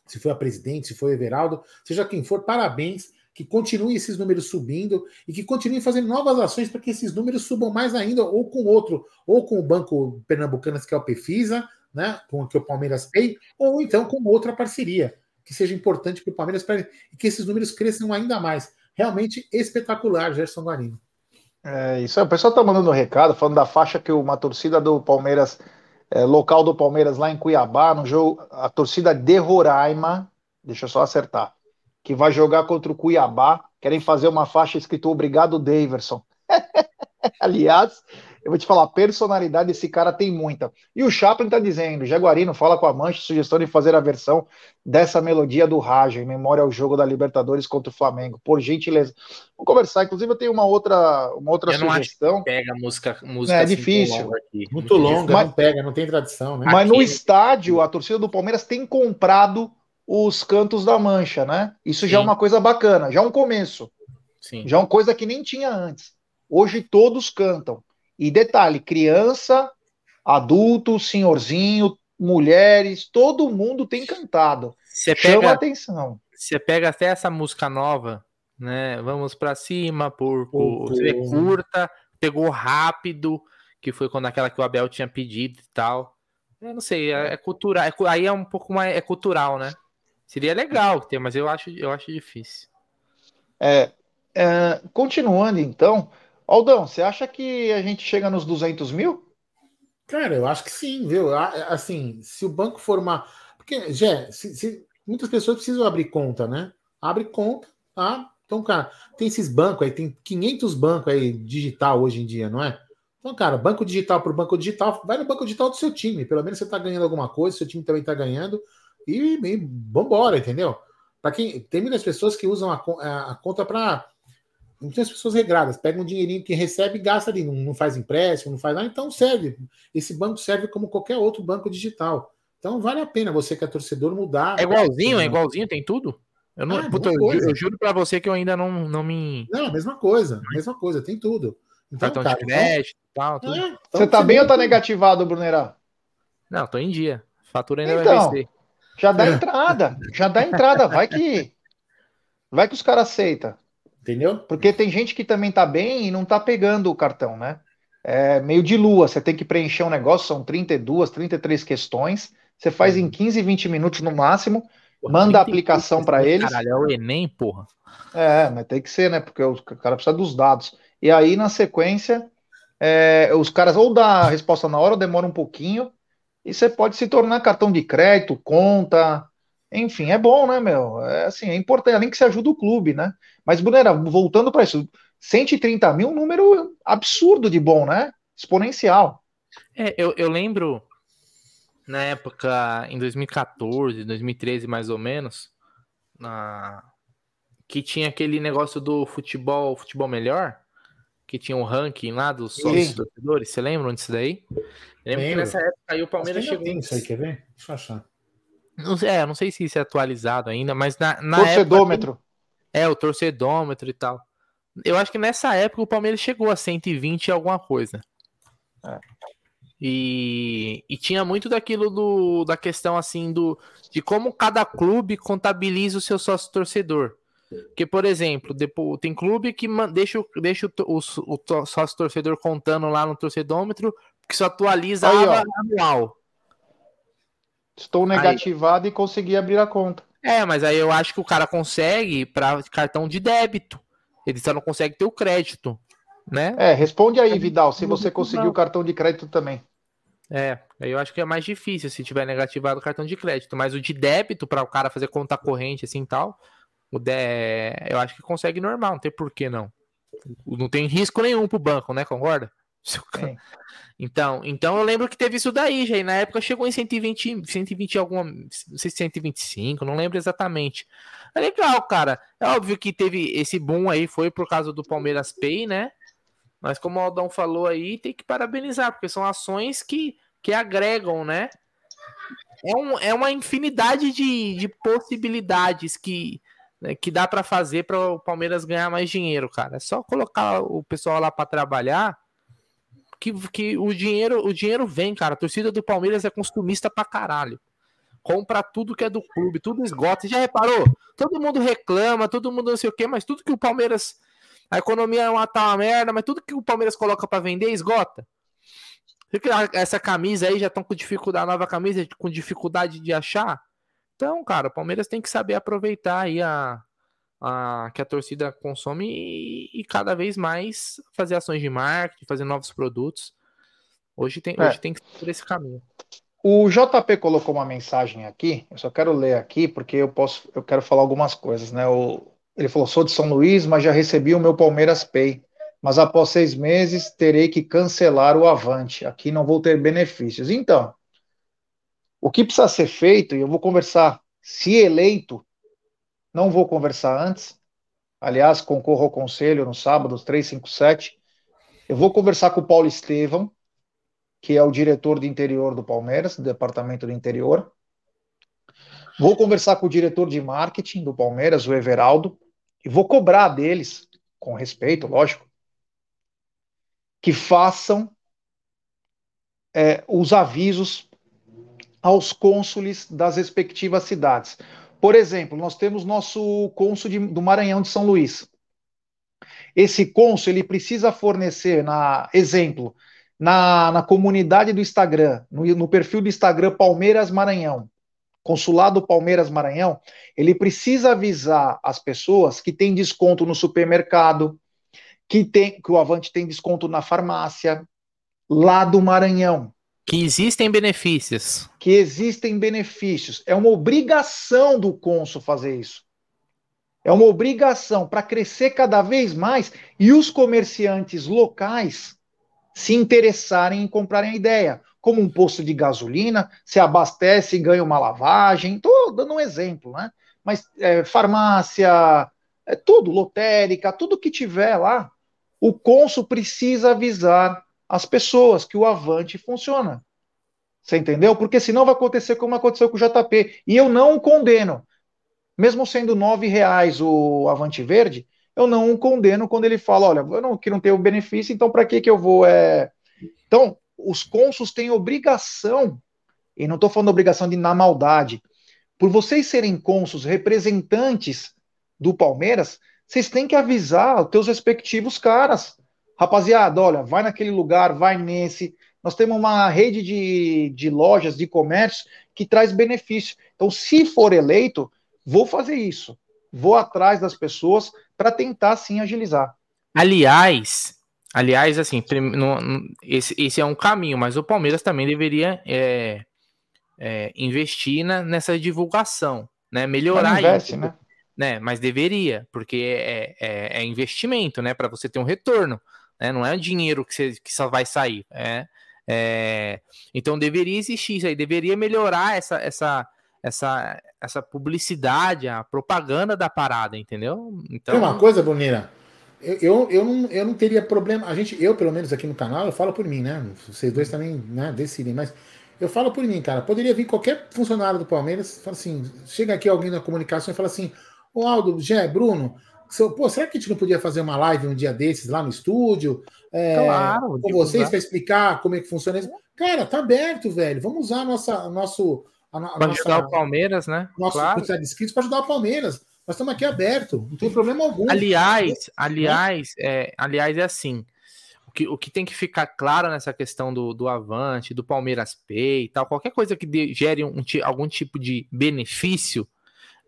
Se foi a presidente, se foi o Everaldo, seja quem for, parabéns que continue esses números subindo e que continue fazendo novas ações para que esses números subam mais ainda, ou com outro, ou com o Banco Pernambucanas, que é o PFISA, né, com o que o Palmeiras tem, ou então com outra parceria, que seja importante para o Palmeiras e que esses números cresçam ainda mais. Realmente espetacular, Gerson Guarino. É isso o pessoal está mandando um recado, falando da faixa que uma torcida do Palmeiras, é, local do Palmeiras lá em Cuiabá, no jogo, a torcida de Roraima, deixa eu só acertar, que vai jogar contra o Cuiabá. Querem fazer uma faixa escrito Obrigado, Daverson. Aliás, eu vou te falar, a personalidade desse cara tem muita. E o Chaplin tá dizendo, Jaguarino fala com a Mancha, sugestão de fazer a versão dessa melodia do Raja, em memória ao jogo da Libertadores contra o Flamengo. Por gentileza. Vamos conversar. Inclusive, eu tenho uma outra, uma outra eu sugestão. pega música, música é assim, difícil. Muito, muito longa, mas, não pega, não tem tradição, né? Mas aqui... no estádio, a torcida do Palmeiras tem comprado os cantos da mancha, né? Isso Sim. já é uma coisa bacana, já é um começo. Sim. Já é uma coisa que nem tinha antes. Hoje todos cantam. E detalhe, criança, adulto, senhorzinho, mulheres, todo mundo tem cantado. Cê Chama pega, atenção. Você pega até essa música nova, né? Vamos para cima, por, por você curta, pegou rápido, que foi quando aquela que o Abel tinha pedido e tal. Eu não sei, é, é cultural, é, aí é um pouco mais é cultural, né? Seria legal ter, mas eu acho, eu acho difícil. É, é, continuando então, Aldão, você acha que a gente chega nos 200 mil? Cara, eu acho que sim, viu? Assim, se o banco for uma. Porque, Jé, se, se... muitas pessoas precisam abrir conta, né? Abre conta, tá? Então, cara, tem esses bancos aí, tem 500 bancos aí digital hoje em dia, não é? Então, cara, banco digital por banco digital, vai no banco digital do seu time. Pelo menos você está ganhando alguma coisa, seu time também está ganhando e, e vambora, entendeu? Para quem tem muitas pessoas que usam a, a, a conta para muitas pessoas regradas, pegam um dinheirinho que recebe e gasta ali, não, não faz empréstimo, não faz nada, então serve. Esse banco serve como qualquer outro banco digital. Então vale a pena você que é torcedor mudar. É igualzinho, é igualzinho, tem tudo? Eu, não, ah, puta, eu, eu, juro para você que eu ainda não, não me. Não, mesma coisa, mesma coisa, tem tudo. Então, Cartão cara, de crédito então, tal, tudo. É, então, você tá bem ou tá negativado, Brunerá? Não, tô em dia. Fatura ainda então, vai vencer. Já dá entrada, já dá entrada, vai que vai que os caras aceitam. Entendeu? Porque tem gente que também tá bem e não tá pegando o cartão, né? É meio de lua, você tem que preencher um negócio, são 32, 33 questões, você faz em 15, 20 minutos no máximo, porra, manda a aplicação para eles. Caralho, é o Enem, porra. É, mas tem que ser, né? Porque o cara precisa dos dados. E aí, na sequência, é, os caras ou dá a resposta na hora ou demora um pouquinho, e você pode se tornar cartão de crédito, conta, enfim, é bom, né, meu? É assim, é importante, além que você ajuda o clube, né? Mas, Brunera, voltando para isso, 130 mil, um número absurdo de bom, né? Exponencial. É, eu, eu lembro na época, em 2014, 2013 mais ou menos, na... que tinha aquele negócio do futebol, futebol melhor, que tinha um ranking lá dos sócios torcedores. Você lembra disso daí? Lembro, lembro que nessa época aí o Palmeiras chegou. Tem isso aí, quer ver? Deixa eu achar. Não sei, é, não sei se isso é atualizado ainda, mas na, na torcedômetro. Época, é, o torcedômetro e tal. Eu acho que nessa época o Palmeiras chegou a 120 e alguma coisa. É. E, e tinha muito daquilo do, da questão assim do de como cada clube contabiliza o seu sócio torcedor. Porque, por exemplo, depois, tem clube que deixa, deixa o, o, o sócio torcedor contando lá no torcedômetro que só atualiza Aí, a anual. Estou negativado aí... e consegui abrir a conta. É, mas aí eu acho que o cara consegue para cartão de débito. Ele só não consegue ter o crédito, né? É, responde aí, Vidal, se você conseguiu o cartão de crédito também. É, aí eu acho que é mais difícil se tiver negativado o cartão de crédito, mas o de débito para o cara fazer conta corrente assim tal, o de... eu acho que consegue normal, não tem por que não. Não tem risco nenhum pro banco, né? Concorda? Então, então eu lembro que teve isso daí, já. E na época chegou em 120, 120 alguma, não sei se 125, não lembro exatamente. É legal, cara. É óbvio que teve esse boom aí, foi por causa do Palmeiras Pay, né? Mas como o Aldão falou aí, tem que parabenizar, porque são ações que, que agregam, né? É, um, é uma infinidade de, de possibilidades que, né, que dá para fazer para o Palmeiras ganhar mais dinheiro, cara. É só colocar o pessoal lá para trabalhar que, que o dinheiro o dinheiro vem, cara. A torcida do Palmeiras é consumista pra caralho. Compra tudo que é do clube, tudo esgota. Você já reparou? Todo mundo reclama, todo mundo não sei o quê, mas tudo que o Palmeiras. A economia é uma tal merda, mas tudo que o Palmeiras coloca para vender esgota. Essa camisa aí já estão com dificuldade, a nova camisa com dificuldade de achar. Então, cara, o Palmeiras tem que saber aproveitar aí a, a, que a torcida consome e, e, cada vez mais fazer ações de marketing, fazer novos produtos. Hoje tem, é. hoje tem que ser por esse caminho. O JP colocou uma mensagem aqui, eu só quero ler aqui porque eu posso, eu quero falar algumas coisas, né? O, ele falou: sou de São Luís, mas já recebi o meu Palmeiras Pay. Mas após seis meses terei que cancelar o Avante. Aqui não vou ter benefícios. Então, o que precisa ser feito, e eu vou conversar, se eleito, não vou conversar antes. Aliás, concorro ao conselho no sábado, 357. Eu vou conversar com o Paulo Estevam, que é o diretor de interior do Palmeiras, do departamento do interior. Vou conversar com o diretor de marketing do Palmeiras, o Everaldo, e vou cobrar deles, com respeito, lógico, que façam é, os avisos aos cônsules das respectivas cidades. Por exemplo, nós temos nosso cônsul de, do Maranhão de São Luís. Esse cônsul ele precisa fornecer, na exemplo, na, na comunidade do Instagram, no, no perfil do Instagram Palmeiras Maranhão, consulado Palmeiras Maranhão, ele precisa avisar as pessoas que tem desconto no supermercado, que tem que o Avante tem desconto na farmácia lá do Maranhão. Que existem benefícios. Que existem benefícios. É uma obrigação do cônsul fazer isso. É uma obrigação para crescer cada vez mais e os comerciantes locais se interessarem em comprarem a ideia. Como um posto de gasolina, se abastece e ganha uma lavagem. Estou dando um exemplo, né? Mas é, farmácia, é tudo, lotérica, tudo que tiver lá, o cônsul precisa avisar as pessoas que o Avante funciona. Você entendeu? Porque senão vai acontecer como aconteceu com o JP. E eu não o condeno. Mesmo sendo nove reais o Avante Verde, eu não o condeno quando ele fala, olha, eu não, que não tenho benefício, então para que que eu vou... É... Então, os cônsuls têm obrigação, e não estou falando obrigação de na maldade, por vocês serem cônsuls representantes do Palmeiras, vocês têm que avisar os teus respectivos caras rapaziada, olha, vai naquele lugar, vai nesse. Nós temos uma rede de, de lojas, de comércio que traz benefício. Então, se for eleito, vou fazer isso. Vou atrás das pessoas para tentar sim agilizar. Aliás, aliás, assim, esse, esse é um caminho, mas o Palmeiras também deveria é, é, investir na, nessa divulgação, né? Melhorar investe, isso. Né? né? Mas deveria, porque é, é, é investimento, né? Para você ter um retorno. Né? Não é dinheiro que, você, que só vai sair. É, é, então deveria existir isso aí, deveria melhorar essa, essa, essa, essa publicidade, a propaganda da parada, entendeu? Então... Tem uma coisa, Bonina. Eu, eu, eu, não, eu não teria problema. A gente, eu, pelo menos aqui no canal, eu falo por mim, né? Vocês dois também né, decidem, mas eu falo por mim, cara. Poderia vir qualquer funcionário do Palmeiras, fala assim, chega aqui alguém na comunicação e fala assim: Ô Aldo, Gé, Bruno, Pô, será que a gente não podia fazer uma live um dia desses lá no estúdio? É, claro, com vocês para explicar como é que funciona isso? Cara, tá aberto, velho. Vamos usar a nossa, nosso. Para ajudar o Palmeiras, né? Nosso claro. de inscritos para ajudar o Palmeiras. Nós estamos aqui aberto, não tem problema algum. Aliás, aliás, é, aliás, é assim. O que, o que tem que ficar claro nessa questão do, do Avante, do Palmeiras Pay e tal, qualquer coisa que de, gere um, algum tipo de benefício,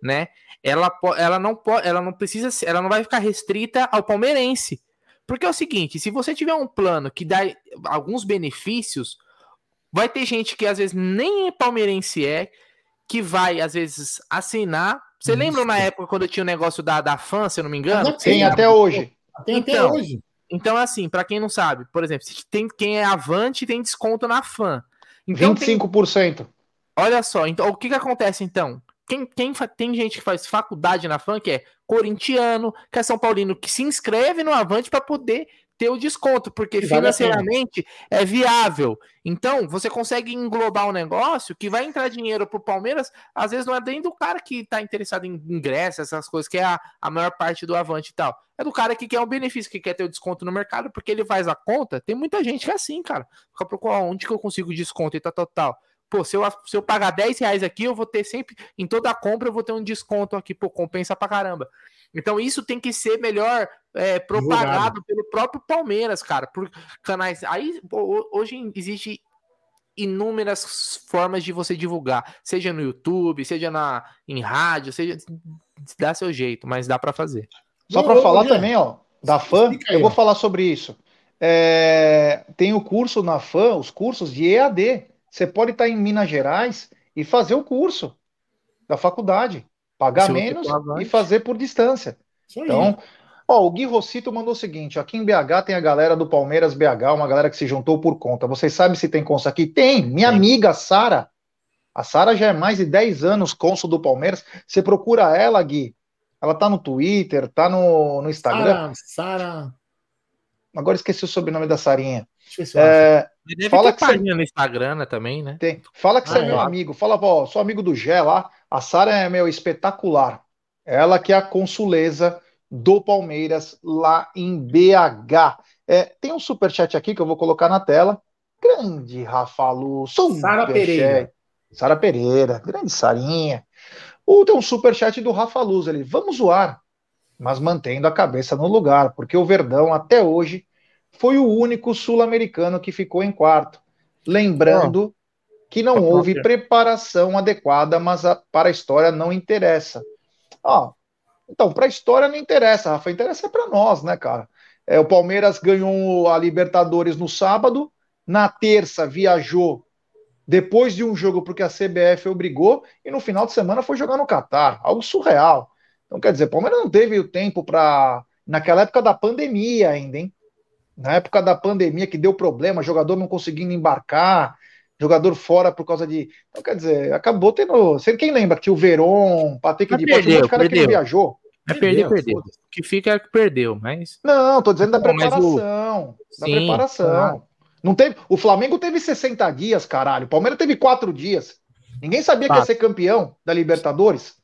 né? ela, ela não pode, ela não precisa, ela não vai ficar restrita ao palmeirense. Porque é o seguinte, se você tiver um plano que dá alguns benefícios, vai ter gente que às vezes nem é palmeirense é, que vai às vezes assinar. Você Isso. lembra na época quando tinha o negócio da, da fã, se eu não me engano? Tem até hoje. Tem então, até hoje. Então, assim, para quem não sabe, por exemplo, se tem quem é Avante tem desconto na FAN. Então, tem- 25%. olha só, então o que que acontece então? Quem, quem tem gente que faz faculdade na FAN que é corintiano, que é São Paulino, que se inscreve no Avante para poder ter o desconto, porque financeiramente é viável. Então, você consegue englobar um negócio que vai entrar dinheiro pro Palmeiras, às vezes não é nem do cara que tá interessado em ingresso, essas coisas, que é a, a maior parte do Avante e tal. É do cara que quer um benefício, que quer ter o desconto no mercado, porque ele faz a conta. Tem muita gente que é assim, cara. Fica procurando onde que eu consigo desconto e tal, tal, tal. Pô, se eu, se eu pagar 10 reais aqui, eu vou ter sempre, em toda compra, eu vou ter um desconto aqui, pô, compensa pra caramba. Então isso tem que ser melhor é, propagado pelo próprio Palmeiras, cara, por canais. Aí pô, ho- hoje existe inúmeras formas de você divulgar, seja no YouTube, seja na em rádio, seja dá seu jeito, mas dá pra fazer. Só para falar Jean, também, ó, da aí, eu vou falar sobre isso. É, tem o curso na FAM, os cursos de EAD. Você pode estar em Minas Gerais e fazer o curso da faculdade, pagar menos e fazer por distância. Isso aí. Então, ó, o Gui Rossito mandou o seguinte: aqui em BH tem a galera do Palmeiras BH, uma galera que se juntou por conta. Vocês sabem se tem cônsul aqui? Tem. Minha Tem. amiga Sara. A Sara já é mais de 10 anos cônsul do Palmeiras. Você procura ela, Gui. Ela tá no Twitter, tá no, no Instagram. Sara, Sara. Agora esqueci o sobrenome da Sarinha. Deixa eu ver se eu acho. É, Deve Fala ter que você- página no Instagram né, também, né? tem. Fala que você Ah, é meu é? amigo. Fala, ó, sou amigo do Gé lá. A Sara é meu espetacular. Ela que é a consuleza do Palmeiras lá em BH. É, tem um superchat aqui que eu vou colocar na tela. Grande Rafa Lu. Sara. Pereira. Sara Pereira. Grande Sarinha. Ou tem um superchat do Rafa Luz ali. Vamos zoar, mas mantendo a cabeça no lugar, porque o Verdão até hoje foi o único sul-americano que ficou em quarto. Lembrando que não houve preparação adequada, mas a- para a história não interessa. Ó, então, para a história não interessa, Rafa, interessa para nós, né, cara? É, o Palmeiras ganhou a Libertadores no sábado, na terça viajou depois de um jogo porque a CBF obrigou, e no final de semana foi jogar no Catar, algo surreal. Então, quer dizer, o Palmeiras não teve o tempo para. Naquela época da pandemia ainda, hein? Na época da pandemia que deu problema, jogador não conseguindo embarcar, jogador fora por causa de. Então, quer dizer, acabou tendo. Quem lembra que tinha o Veron, Patrick Mas de um monte de cara que perdeu, viajou. É perder, Perdeu. O que fica é que perdeu, mas. Não, tô dizendo da Não, mas o- preparação. Da Sim, preparação. claro. Não teve, o Flamengo teve 60 dias, caralho. O Palmeiras teve 4 dias. Ninguém sabia que ia ser campeão da Libertadores.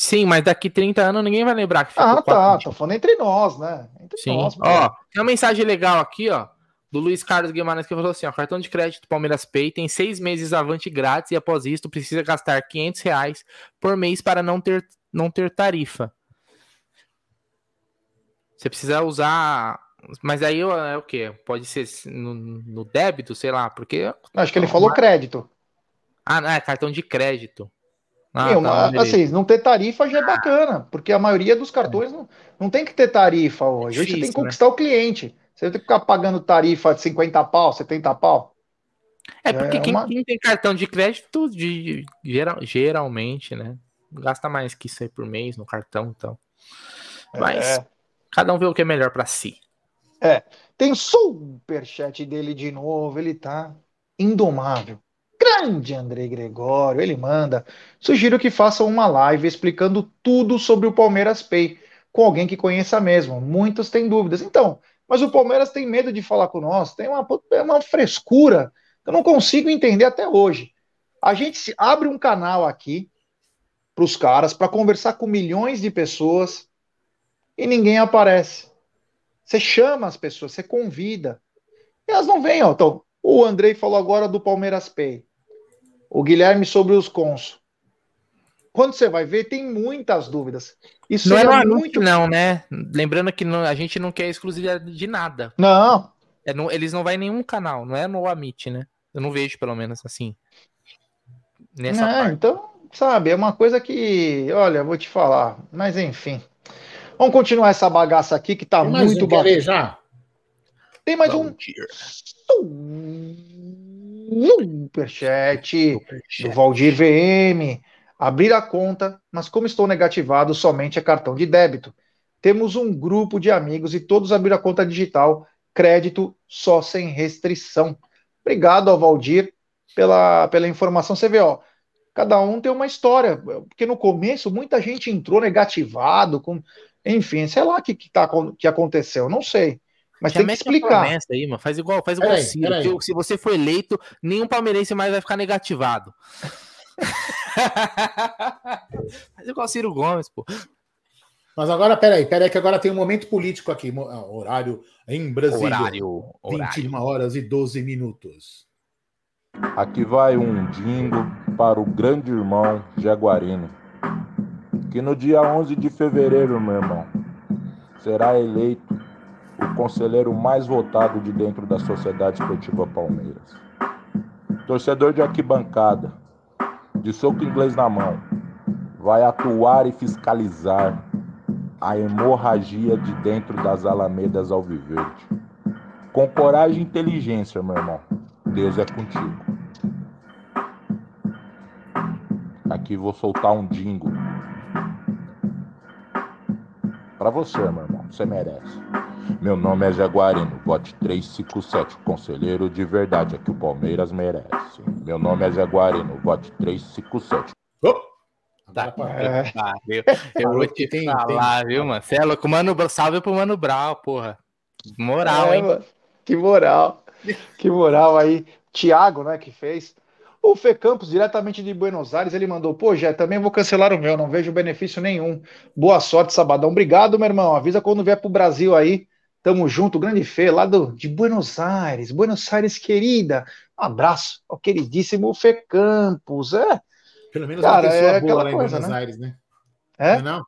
Sim, mas daqui 30 anos ninguém vai lembrar que ficou Ah, tá. quatro Tô falando entre nós, né? Entre Sim. nós. Ó, tem uma mensagem legal aqui, ó, do Luiz Carlos Guimarães que falou assim: ó, cartão de crédito Palmeiras Pay tem seis meses avante grátis e após isto precisa gastar 500 reais por mês para não ter, não ter tarifa. Você precisa usar. Mas aí é o quê? Pode ser no, no débito, sei lá, porque. Acho que ele falou crédito. Ah, não, é cartão de crédito. Ah, Meu, tá, assim, não ter tarifa já é bacana, porque a maioria dos cartões não, não tem que ter tarifa hoje. Hoje você tem que Difícil, né? conquistar o cliente. Você tem que ficar pagando tarifa de 50 pau, 70 pau. É porque É quem, uma- quem tem cartão de crédito, de, geral, geralmente, né? Gasta mais que isso aí por mês no cartão, então. Mas É. cada um vê o que é melhor pra si. Tem superchat dele de novo, ele tá indomável. Grande André Gregório, ele manda. Sugiro que façam uma live explicando tudo sobre o Palmeiras Pay, com alguém que conheça mesmo. Muitos têm dúvidas. Então, mas o Palmeiras tem medo de falar com nós, tem uma, é uma frescura que eu não consigo entender até hoje. A gente abre um canal aqui para os caras para conversar com milhões de pessoas e ninguém aparece. Você chama as pessoas, você convida. E elas não vêm, ó. Então, o Andrei falou agora do Palmeiras Pay. O Guilherme sobre os cons. Quando você vai ver, tem muitas dúvidas. Isso Não é anúncio, muito. não, né? Lembrando que não- a gente não quer exclusividade de nada. Não, É no- eles não vão em nenhum canal, não é no Amit, né? Eu não vejo, pelo menos, assim. Nessa não, parte. então, sabe, é uma coisa que, olha, eu vou te falar. Mas enfim. Vamos continuar essa bagaça aqui que tá Tem muito um, bacana. já? Tem mais Bom um dia. Superchat. do Valdir VM. Abrir a conta, mas como estou negativado, somente é cartão de débito. Temos um grupo de amigos e todos abriram a conta digital, crédito só sem restrição. Obrigado ao Valdir pela, pela informação. Você vê, ó, cada um tem uma história, porque no começo muita gente entrou negativado, com, enfim, sei lá o que, que, tá, que aconteceu, não sei. Mas Já tem que explicar. Aí, mano. Faz igual, faz igual Ciro. Se você for eleito, nenhum palmeirense mais vai ficar negativado. faz igual Ciro Gomes, pô. Mas agora, peraí, peraí, que agora tem um momento político aqui. Ah, horário em Brasília. Horário, horário. 21 horas e 12 minutos. Aqui vai um dingo para o grande irmão Jaguarino, que no dia 11 de fevereiro, meu irmão, será eleito conselheiro mais votado de dentro da Sociedade Esportiva Palmeiras. Torcedor de arquibancada, de soco inglês na mão, vai atuar e fiscalizar a hemorragia de dentro das alamedas alviverde. Com coragem e inteligência, meu irmão, Deus é contigo. Aqui vou soltar um dingo. Para você, meu irmão, você merece. Meu nome é Jaguarino, vote 357, conselheiro de verdade, é que o Palmeiras merece. Meu nome é Jaguarino, vote 357. Oh! Tá, é. Eu vou te tem, falar, tem. viu, mano? Você é louco. Mano, salve pro Mano Brau, porra. Moral, é, hein? Mano. Que moral. Que moral aí. Tiago, né, que fez. O Fê Campos, diretamente de Buenos Aires, ele mandou: Pô, já também vou cancelar o meu, não vejo benefício nenhum. Boa sorte, sabadão. Obrigado, meu irmão. Avisa quando vier pro Brasil aí. Tamo junto, grande Fê, lá do, de Buenos Aires. Buenos Aires, querida. Um abraço ao queridíssimo Fê Campos. É. Pelo menos Cara, uma pessoa é boa lá coisa, em Buenos né? Aires, né? É? Não, é não?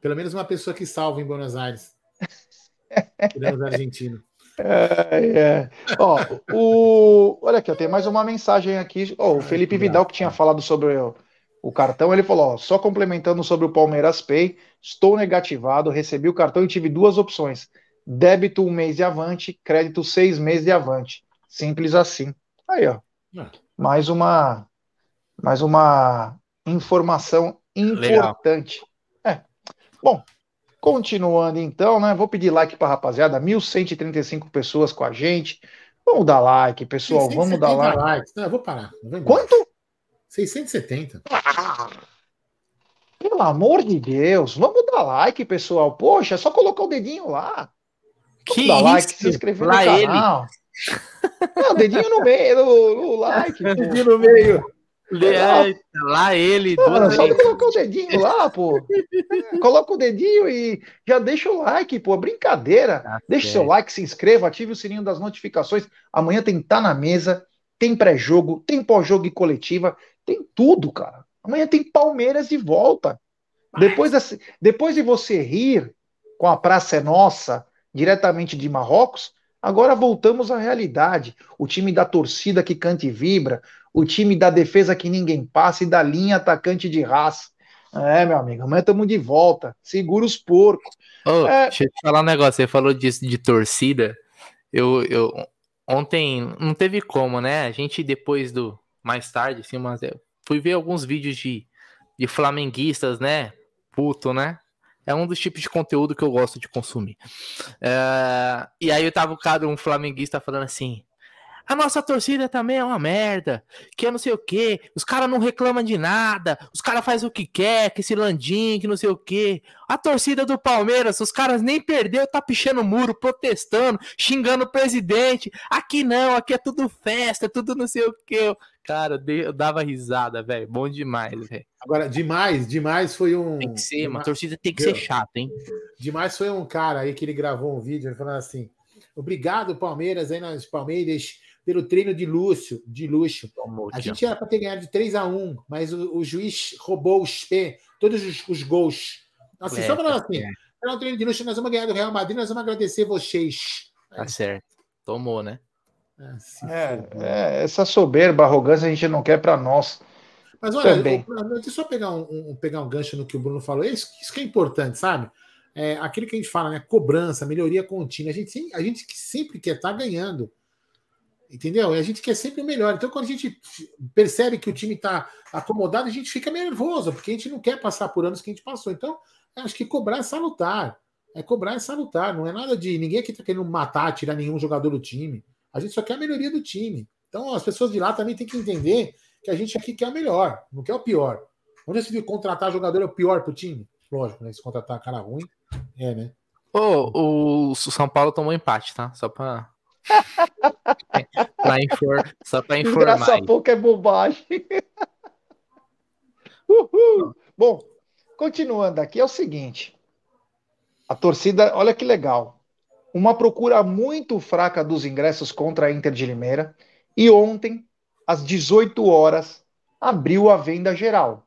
Pelo menos uma pessoa que salva em Buenos Aires. Tirando argentino. É, é. Ó, o... Olha aqui, tem mais uma mensagem aqui. Ó, o Felipe Vidal, que tinha falado sobre o, o cartão, ele falou: ó, só complementando sobre o Palmeiras Pay, estou negativado, recebi o cartão e tive duas opções: débito um mês de avante, crédito seis meses de avante. Simples assim. Aí, ó. É. Mais uma, mais uma informação importante. Legal. É. Bom, Continuando então, né? Vou pedir like para rapaziada, 1.135 pessoas com a gente. Vamos dar like, pessoal, vamos dar like. Não, eu vou parar. Quanto? 670. Ah, pelo amor de Deus, vamos dar like, pessoal. Poxa, é só colocar o dedinho lá. Que dar like, se inscrever no canal. Não, o dedinho no meio, no, no like. dedinho no meio. É, lá ele. Mano, só colocar o dedinho lá, pô. Coloca o dedinho e já deixa o like, pô. Brincadeira. Tá deixa o seu like, se inscreva, ative o sininho das notificações. Amanhã tem Tá na Mesa, tem pré-jogo, tem pós-jogo e coletiva, tem tudo, cara. Amanhã tem Palmeiras de volta. Depois, desse, depois de você rir com a Praça é Nossa, diretamente de Marrocos, agora voltamos à realidade. O time da torcida que canta e vibra, o time da defesa que ninguém passa e da linha atacante de raça. É, meu amigo, amanhã estamos de volta. Segura os porcos. Oh, é... Deixa eu te falar um negócio. Você falou disso de torcida. Eu, eu ontem não teve como, né? A gente depois do mais tarde, assim, mas eu fui ver alguns vídeos de, de flamenguistas, né? Puto, né? É um dos tipos de conteúdo que eu gosto de consumir. É, e aí eu tava um flamenguista falando assim: a nossa torcida também é uma merda. Que é não sei o que. Os caras não reclamam de nada. Os caras fazem o que quer, que esse landim, que não sei o que. A torcida do Palmeiras, os caras nem perdeu, tá pichando muro, protestando, xingando o presidente. Aqui não, aqui é tudo festa, tudo não sei o que. Cara, eu dava risada, velho. Bom demais, velho. Agora, demais, demais foi um. Tem que ser, uma torcida tem que ser chata, hein? Demais foi um cara aí que ele gravou um vídeo falando assim: Obrigado, Palmeiras, aí nas Palmeiras pelo treino de luxo, de luxo. A gente era para ter ganhado de 3 a 1 mas o, o juiz roubou os pés, todos os, os gols. Assim, é, só falando assim, é. era um treino de luxo, nós vamos ganhar do Real Madrid, nós vamos agradecer vocês. Tá certo. Tomou, né? É, é, essa soberba, arrogância a gente não quer para nós. Mas olha, Também. Eu, deixa eu só pegar um, um, pegar um gancho no que o Bruno falou. Isso, isso que é importante, sabe? É, aquilo que a gente fala, né? Cobrança, melhoria contínua. A gente, a gente sempre quer estar tá ganhando. Entendeu? E a gente quer sempre o melhor. Então, quando a gente percebe que o time está acomodado, a gente fica nervoso, porque a gente não quer passar por anos que a gente passou. Então, acho que cobrar é salutar. É cobrar é salutar, não é nada de. Ninguém aqui tá querendo matar, tirar nenhum jogador do time. A gente só quer a melhoria do time. Então as pessoas de lá também têm que entender que a gente aqui quer o melhor, não quer o pior. Onde você viu contratar jogador é o pior pro time? Lógico, né? Se contratar cara ruim, é, né? Oh, o São Paulo tomou empate, tá? Só pra. pra infor... Só pra informar. Graça pouco é bobagem. Uhul. Bom, continuando aqui, é o seguinte. A torcida, olha que legal. Uma procura muito fraca dos ingressos contra a Inter de Limeira. E ontem, às 18 horas, abriu a venda geral.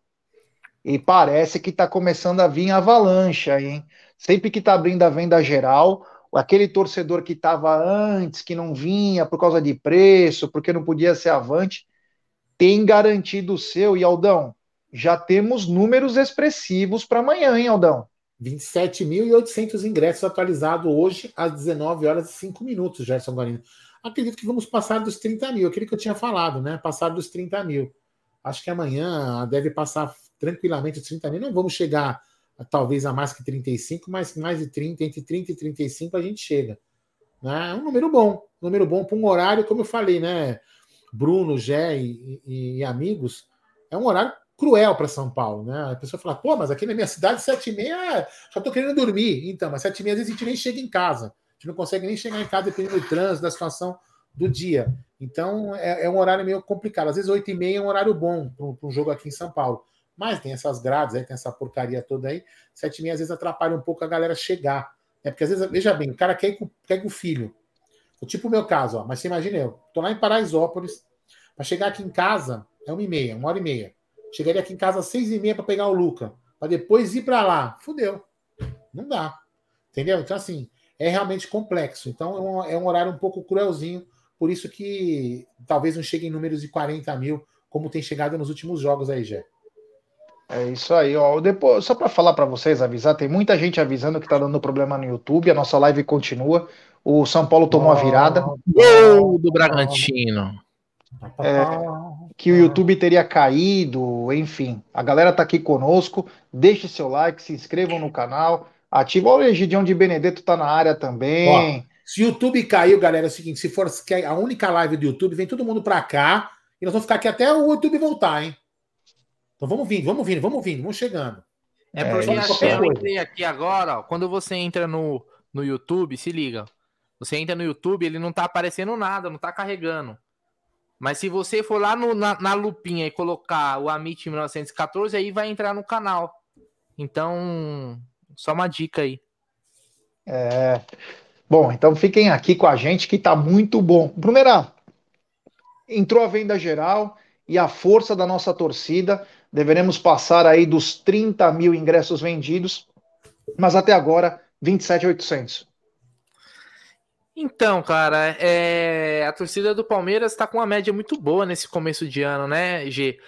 E parece que está começando a vir avalanche, hein? Sempre que está abrindo a venda geral, aquele torcedor que estava antes, que não vinha por causa de preço, porque não podia ser avante, tem garantido o seu. E Aldão, já temos números expressivos para amanhã, hein, Aldão? 27.800 ingressos atualizados hoje às 19 horas e 5 minutos, Gerson Guarino. Acredito que vamos passar dos 30 mil, aquele que eu tinha falado, né? Passar dos 30 mil. Acho que amanhã deve passar tranquilamente os 30 mil. Não vamos chegar talvez a mais que 35, mas mais de 30, entre 30 e 35 a gente chega. Né? É um número bom, um número bom para um horário, como eu falei, né? Bruno, Gé e, e, e amigos, é um horário cruel para São Paulo, né? A pessoa fala, pô, mas aqui na minha cidade, sete e meia, já tô querendo dormir. Então, mas sete e meia, às vezes a gente nem chega em casa. A gente não consegue nem chegar em casa dependendo do trânsito, da situação do dia. Então, é, é um horário meio complicado. Às vezes, oito e meia é um horário bom para um jogo aqui em São Paulo. Mas tem essas grades aí, tem essa porcaria toda aí. Sete e meia, às vezes, atrapalha um pouco a galera chegar. Né? Porque, às vezes, veja bem, o cara quer ir com, quer ir com o filho. Tipo o meu caso, ó. Mas você imagina eu, tô lá em Paraisópolis, para chegar aqui em casa é uma e meia, uma hora e meia. Chegaria aqui em casa às seis e meia para pegar o Luca, para depois ir para lá. Fudeu. Não dá. Entendeu? Então, assim, é realmente complexo. Então, é um, é um, horário um pouco cruelzinho. Por isso que talvez não chegue em números de 40 mil, como tem chegado nos últimos jogos aí, Jé. É isso aí, ó. Depois, só para falar para vocês, avisar, tem muita gente avisando que tá dando problema no YouTube. A nossa live continua. O São Paulo tomou oh, a virada. Gol do Bragantino. É, que o YouTube teria caído, enfim. A galera tá aqui conosco. Deixe seu like, se inscrevam no canal, ativa. O Egidião de Benedetto tá na área também. Ó, se o YouTube caiu, galera, é o seguinte: se for a única live do YouTube, vem todo mundo para cá e nós vamos ficar aqui até o YouTube voltar, hein? Então vamos vindo, vamos vindo, vamos vindo, vamos chegando. É porque é, eu entrei aqui agora, ó, quando você entra no, no YouTube, se liga. Você entra no YouTube, ele não tá aparecendo nada, não tá carregando. Mas se você for lá no, na, na, lupinha e colocar o Amit 1914, aí vai entrar no canal. Então, só uma dica aí. É. Bom, então fiquem aqui com a gente que tá muito bom. Primeira, entrou a venda geral e a força da nossa torcida. Deveremos passar aí dos 30 mil ingressos vendidos, mas até agora, 27,800. Então, cara, é... a torcida do Palmeiras está com uma média muito boa nesse começo de ano, né, G?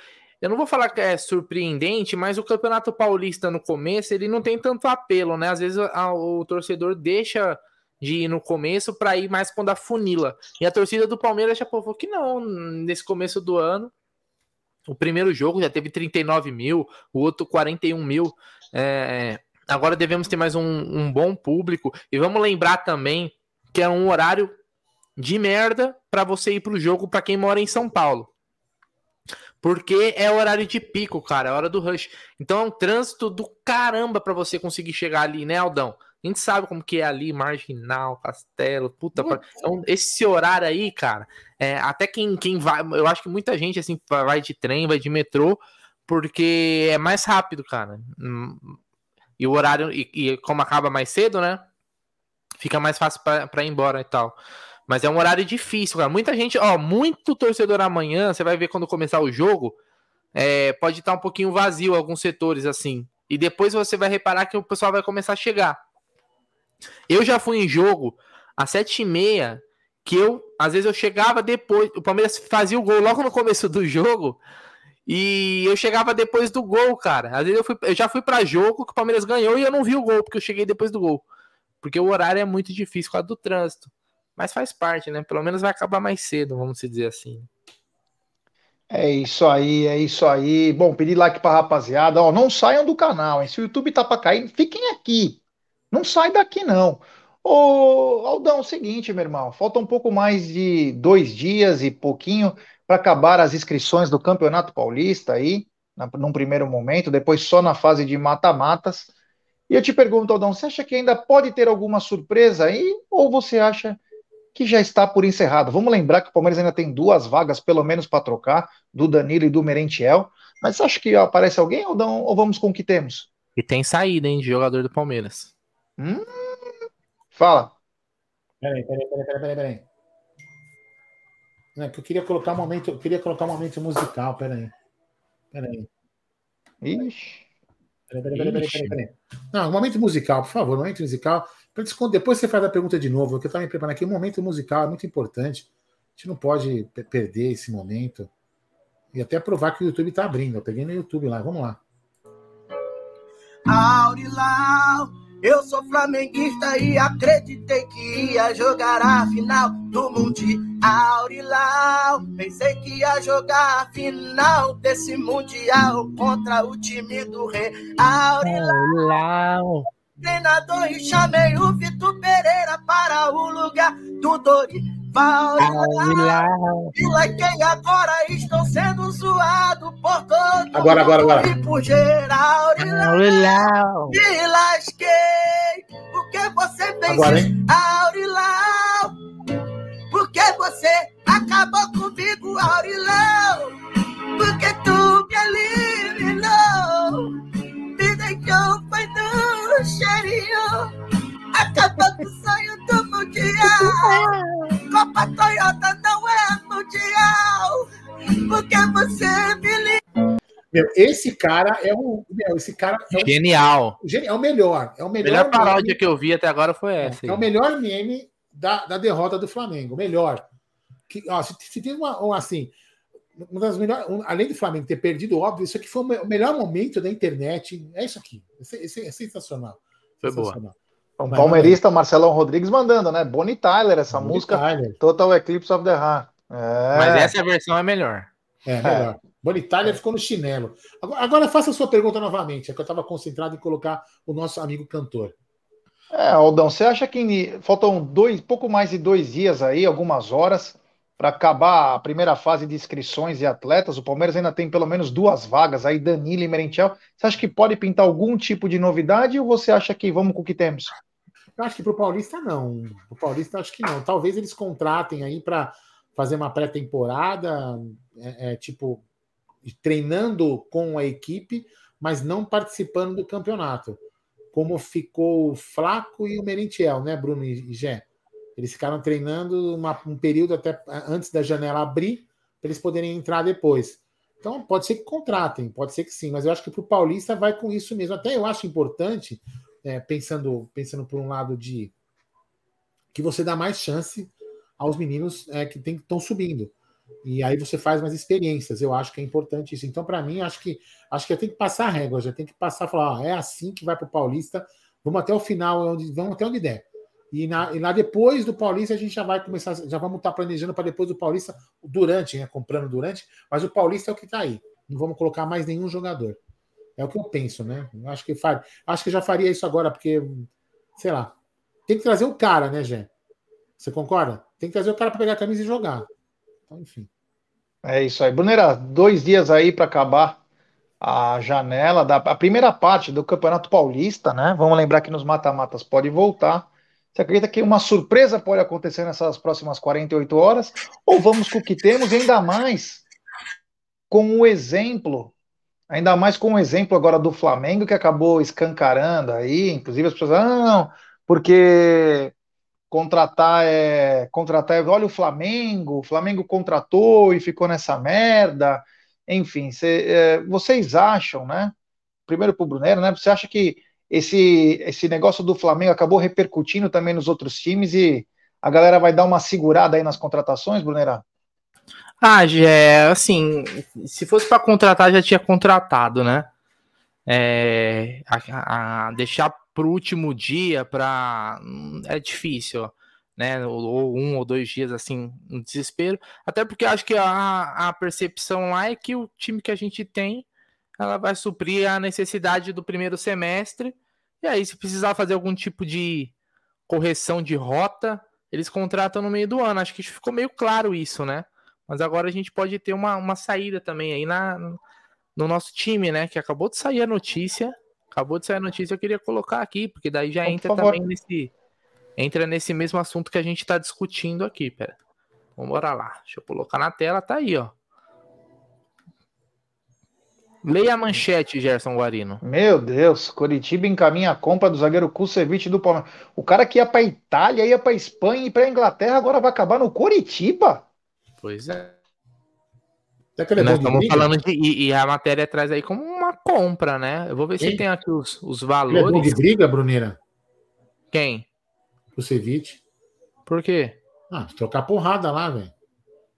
Eu não vou falar que é surpreendente, mas o Campeonato Paulista no começo ele não tem tanto apelo, né? Às vezes a, o torcedor deixa de ir no começo para ir mais quando afunila. E a torcida do Palmeiras já falou que não, nesse começo do ano. O primeiro jogo já teve 39 mil, o outro 41 mil. É... Agora devemos ter mais um, um bom público. E vamos lembrar também que é um horário de merda para você ir pro jogo para quem mora em São Paulo. Porque é horário de pico, cara, é hora do rush. Então é um trânsito do caramba para você conseguir chegar ali, né, Aldão? A gente sabe como que é ali, Marginal, Castelo, puta. Então, esse horário aí, cara, é, até quem, quem vai, eu acho que muita gente, assim, vai de trem, vai de metrô, porque é mais rápido, cara. Hum, e o horário, e, e como acaba mais cedo, né? fica mais fácil para ir embora e tal. Mas é um horário difícil, cara. Muita gente, ó, muito torcedor amanhã, você vai ver quando começar o jogo, é, pode estar um pouquinho vazio alguns setores assim. E depois você vai reparar que o pessoal vai começar a chegar. Eu já fui em jogo às sete e meia, que eu, às vezes eu chegava depois, o Palmeiras fazia o gol logo no começo do jogo, e eu chegava depois do gol, cara. Às vezes eu, fui, eu já fui para jogo que o Palmeiras ganhou e eu não vi o gol, porque eu cheguei depois do gol porque o horário é muito difícil por causa do trânsito. Mas faz parte, né? Pelo menos vai acabar mais cedo, vamos dizer assim. É isso aí, é isso aí. Bom, pedir like pra rapaziada. Ó, não saiam do canal, hein? Se o YouTube tá pra cair, fiquem aqui. Não sai daqui, não. Ô, Aldão, é seguinte, meu irmão, falta um pouco mais de dois dias e pouquinho para acabar as inscrições do Campeonato Paulista aí, na, num primeiro momento, depois só na fase de mata-matas. E eu te pergunto, Aldão, você acha que ainda pode ter alguma surpresa aí, ou você acha que já está por encerrado? Vamos lembrar que o Palmeiras ainda tem duas vagas, pelo menos, para trocar, do Danilo e do Merentiel. Mas você acha que aparece alguém, Aldão, ou vamos com o que temos? E tem saída, hein, de jogador do Palmeiras. Hum, fala. Peraí, peraí, peraí, peraí, peraí, peraí. Não, é que eu queria colocar um momento, eu queria colocar um momento musical, peraí. Peraí. Ixi. Peraí, peraí, peraí, peraí, peraí, peraí. Não, um momento musical, por favor, um momento musical. Depois você faz a pergunta de novo, que eu estava me preparando aqui. Um momento musical é muito importante. A gente não pode perder esse momento. E até provar que o YouTube está abrindo. Eu peguei no YouTube lá, vamos lá. Aurilau, eu sou flamenguista e acreditei que ia jogar a final do Mundial. Aurilau, pensei que ia jogar a final desse Mundial contra o time do Rei. Aurilau. Treinador e chamei o Vitor Pereira para o lugar do Dorival. Aurilau. E like agora estão sendo zoados por todo Agora, agora, agora. e por geral. Aurelau. Me lasquei. Por que você fez Agora, isso? Aurilau. Por que você acabou comigo, Aurilau? Porque tu me eliminou. Me deixou foi no cheirinho. Acabou com o sonho do Mundial. Copa Toyota não é Mundial. Porque você me. Meu, esse cara é o. Meu, esse cara é o, Genial. é o melhor. É o A melhor. melhor paródia meme- que eu vi até agora foi essa. É o melhor meme da, da derrota do Flamengo. Melhor. Que, ó, se, se tem uma, uma, assim. Uma das melhores, um- além do Flamengo ter perdido, óbvio, isso aqui foi o me- o melhor momento da internet. É isso aqui. Esse, esse é sensacional. Foi boa. Vai, palmeirista Marcelão Rodrigues mandando, né? Bonnie Tyler, essa Bonnie música Tyler. Total Eclipse of the Heart. É. Mas essa versão é melhor. É, melhor. Bonitália ficou no chinelo. Agora, agora faça a sua pergunta novamente. É que eu estava concentrado em colocar o nosso amigo cantor. É, Aldão, você acha que faltam dois, pouco mais de dois dias aí, algumas horas, para acabar a primeira fase de inscrições de atletas? O Palmeiras ainda tem pelo menos duas vagas aí, Danilo e Merentiel. Você acha que pode pintar algum tipo de novidade ou você acha que vamos com o que temos? Acho que para o Paulista não. O Paulista acho que não. Talvez eles contratem aí para fazer uma pré-temporada, é, é, tipo treinando com a equipe, mas não participando do campeonato. Como ficou o Flaco e o Merentiel, né, Bruno e Gé? Eles ficaram treinando uma, um período até antes da janela abrir, para eles poderem entrar depois. Então, pode ser que contratem, pode ser que sim, mas eu acho que para o Paulista vai com isso mesmo. Até eu acho importante, é, pensando, pensando por um lado de que você dá mais chance aos meninos é, que estão subindo. E aí você faz mais experiências. Eu acho que é importante isso. Então, para mim, acho que acho que tem que passar a régua, já tem que passar, falar, ó, é assim que vai para o Paulista. Vamos até o final, onde, vamos até onde der. E, na, e lá depois do Paulista a gente já vai começar, já vamos estar planejando para depois do Paulista, durante, né? Comprando durante, mas o Paulista é o que está aí. Não vamos colocar mais nenhum jogador. É o que eu penso, né? Acho que faz, acho que já faria isso agora, porque, sei lá, tem que trazer o cara, né, Gé? Você concorda? Tem que trazer o cara para pegar a camisa e jogar. Então, enfim. É isso aí. Brunera, dois dias aí para acabar a janela da a primeira parte do Campeonato Paulista, né? Vamos lembrar que nos mata-matas pode voltar. Você acredita que uma surpresa pode acontecer nessas próximas 48 horas? Ou vamos com o que temos, ainda mais com o exemplo, ainda mais com o exemplo agora do Flamengo, que acabou escancarando aí, inclusive as pessoas, ah, não, porque contratar é contratar é, olha o Flamengo, o Flamengo contratou e ficou nessa merda. Enfim, cê, é, vocês acham, né? Primeiro para o Brunero, né? Você acha que esse, esse negócio do Flamengo acabou repercutindo também nos outros times e a galera vai dar uma segurada aí nas contratações, Brunera? Ah, é assim, se fosse para contratar, já tinha contratado, né? É, a, a deixar para o último dia para é difícil, né? Ou, ou, um ou dois dias assim, um desespero. Até porque acho que a, a percepção lá é que o time que a gente tem ela vai suprir a necessidade do primeiro semestre E aí, se precisar fazer algum tipo de correção de rota, eles contratam no meio do ano. Acho que ficou meio claro isso, né? Mas agora a gente pode ter uma, uma saída também aí na, no nosso time, né? Que acabou de sair a notícia. Acabou de sair a notícia, eu queria colocar aqui, porque daí já entra também nesse. Entra nesse mesmo assunto que a gente está discutindo aqui, pera. Vamos bora lá. Deixa eu colocar na tela, tá aí, ó. Leia a manchete, Gerson Guarino. Meu Deus, Coritiba encaminha a compra do zagueiro Kusevich do Palmeiras. O cara que ia para Itália, ia para Espanha e para Inglaterra, agora vai acabar no Coritiba? Pois é. é nós estamos falando de. E, e, a matéria traz aí como uma compra, né? Eu vou ver Quem? se tem aqui os, os valores. Ele é bom de briga, Bruneira? Quem? Kusevich. Por quê? Ah, trocar porrada lá, velho.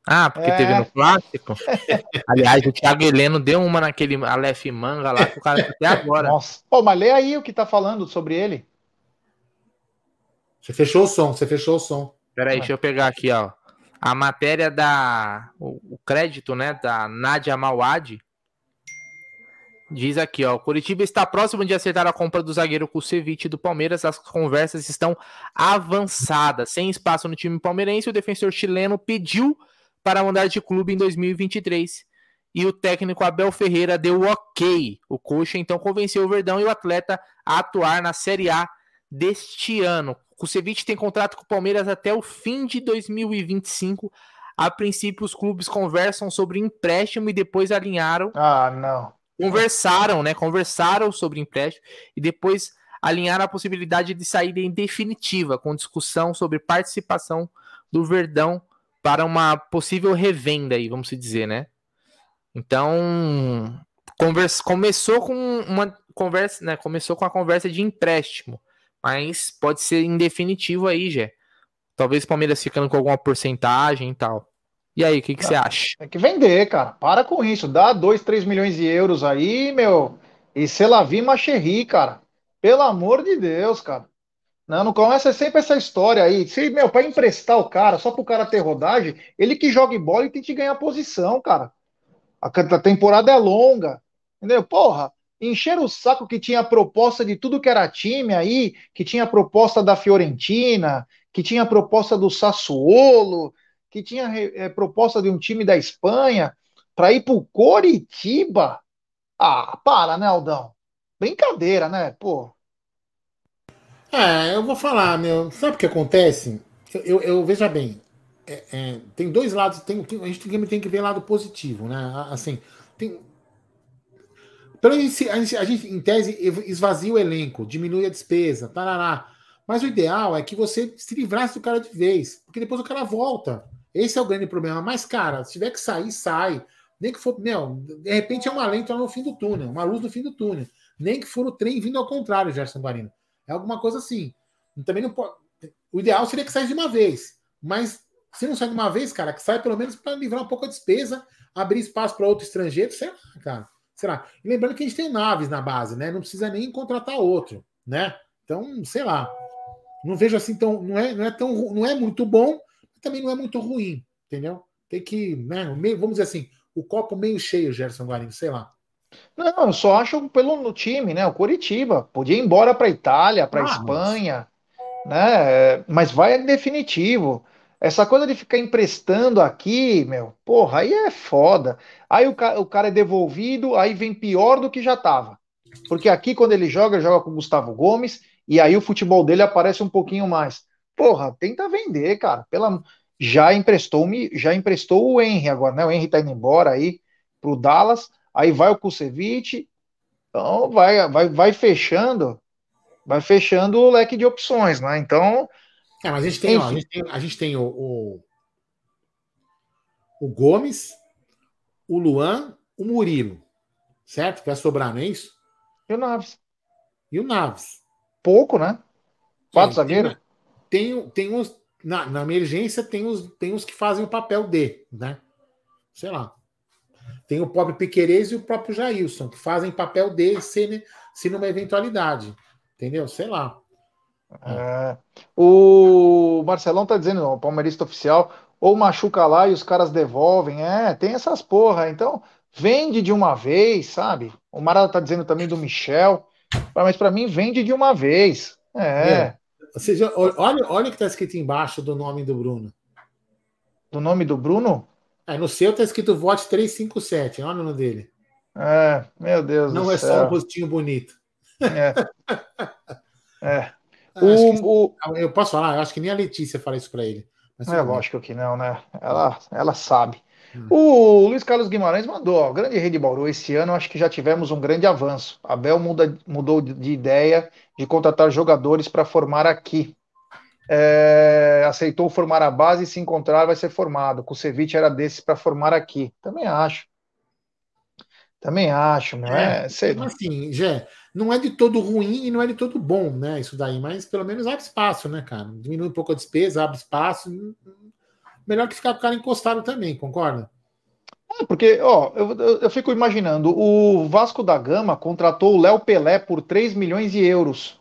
Ah, porque é. teve no clássico. Aliás, o Thiago Heleno deu uma naquele Aleph Manga lá que o cara até agora. Nossa. Pô, mas lê aí o que tá falando sobre ele. Você fechou o som, você fechou o som. Peraí, ah. deixa eu pegar aqui, ó. A matéria da. O, o crédito, né? Da Nadia Mawad. Diz aqui, ó. O Curitiba está próximo de acertar a compra do zagueiro Kusevich do Palmeiras. As conversas estão avançadas. Sem espaço no time palmeirense, o defensor chileno pediu para mudar de clube em 2023. E o técnico Abel Ferreira deu ok. O Coxa então convenceu o Verdão e o atleta a atuar na Série A deste ano. O Kusevich tem contrato com o Palmeiras até o fim de 2025. A princípio, os clubes conversam sobre empréstimo e depois alinharam. Ah, não. Conversaram, né? Conversaram sobre empréstimo e depois alinharam a possibilidade de saída em definitiva, com discussão sobre participação do Verdão para uma possível revenda aí, vamos dizer, né? Então, conversa, começou com uma conversa, né? Começou com a conversa de empréstimo, mas pode ser em definitivo aí, Jé. Talvez o Palmeiras ficando com alguma porcentagem e tal. E aí, o que, que você acha? Tem que vender, cara. Para com isso. Dá 2, 3 milhões de euros aí, meu. E se ela vir Macherry, cara. Pelo amor de Deus, cara. Não, não começa sempre essa história aí. Se, meu, para emprestar o cara, só para o cara ter rodagem, ele que joga bola e tem que ganhar posição, cara. A, a temporada é longa. Entendeu? Porra, encher o saco que tinha proposta de tudo que era time aí, que tinha proposta da Fiorentina, que tinha proposta do Sassuolo, que tinha é, proposta de um time da Espanha, para ir pro Coritiba. Ah, para, né, Aldão? Brincadeira, né? Pô. É, eu vou falar, meu. Sabe o que acontece? Eu, eu, eu veja bem. É, é, tem dois lados. Tem, a gente tem que ver lado positivo, né? Assim, tem. Pelo menos a gente, a gente, em tese, esvazia o elenco, diminui a despesa, tarará. Mas o ideal é que você se livrasse do cara de vez, porque depois o cara volta. Esse é o grande problema. Mas, cara, se tiver que sair, sai. Nem que for, meu, de repente é uma lente no fim do túnel, uma luz no fim do túnel. Nem que for o trem vindo ao contrário, Gerson Guarino. É alguma coisa assim. Também não pode. O ideal seria que saísse de uma vez. Mas se não sai de uma vez, cara, que sai pelo menos para livrar um pouco a despesa, abrir espaço para outro estrangeiro, sei lá, cara. Será? E lembrando que a gente tem Naves na base, né? Não precisa nem contratar outro, né? Então, sei lá. Não vejo assim tão. Não é, não é, tão, não é muito bom, também não é muito ruim, entendeu? Tem que, né? Meio, vamos dizer assim, o copo meio cheio, Gerson Guarim, sei lá. Não, eu só acho pelo no time, né? O Curitiba podia ir embora para Itália, para ah, Espanha, mas... né? Mas vai em definitivo. Essa coisa de ficar emprestando aqui, meu, porra, aí é foda. Aí o, ca o cara é devolvido, aí vem pior do que já tava. Porque aqui, quando ele joga, joga com o Gustavo Gomes, e aí o futebol dele aparece um pouquinho mais. Porra, tenta vender, cara. Pela... Já emprestou já emprestou o Henry agora, né? O Henry tá indo embora aí pro Dallas aí vai o Kusevich, então vai, vai, vai fechando, vai fechando o leque de opções, né? Então. É, mas a gente tem, ó, a gente tem, a gente tem o, o, o, Gomes, o Luan, o Murilo, certo? Vai sobrar, não é isso? E o Naves. E o Naves. Pouco, né? Quatro zagueiros? Tem, tem, tem uns. Na, na emergência tem os, tem os que fazem o papel D, né? Sei lá. Tem o próprio Piquerez e o próprio Jailson, que fazem papel de se, se numa eventualidade. Entendeu? Sei lá. É. O Marcelão tá dizendo, o palmeirista oficial, ou machuca lá e os caras devolvem. É, tem essas porra. Então, vende de uma vez, sabe? O Marada tá dizendo também do Michel. Mas para mim vende de uma vez. É. É. Você já- olha, olha o que está escrito embaixo do nome do Bruno. Do nome do Bruno? É, no seu está escrito vote 357. Olha o nome dele. É, meu Deus Não do é só um céu. rostinho bonito. É. É. Que- O, o, eu posso falar? Eu acho que nem a Letícia fala isso para ele. Mas É lógico que não, né? Ela, ela sabe. Hum. O Luiz Carlos Guimarães mandou, ó, grande rei de Bauru, esse ano acho que já tivemos um grande avanço. Abel muda, mudou de de ideia de contratar jogadores para formar aqui. É, aceitou formar a base e se encontrar vai ser formado. Kusevich era desses para formar aqui. Também acho. Também acho, meu. É, sei lá. Mas assim, Jé, não é de todo ruim e não é de todo bom, né? Isso daí, mas pelo menos abre espaço, né, cara? Diminui um pouco a despesa, abre espaço. Melhor que ficar com o cara encostado também, concorda? É, Porque, ó, eu, eu, eu fico imaginando, o Vasco da Gama contratou o Léo Pelé por 3 milhões de euros.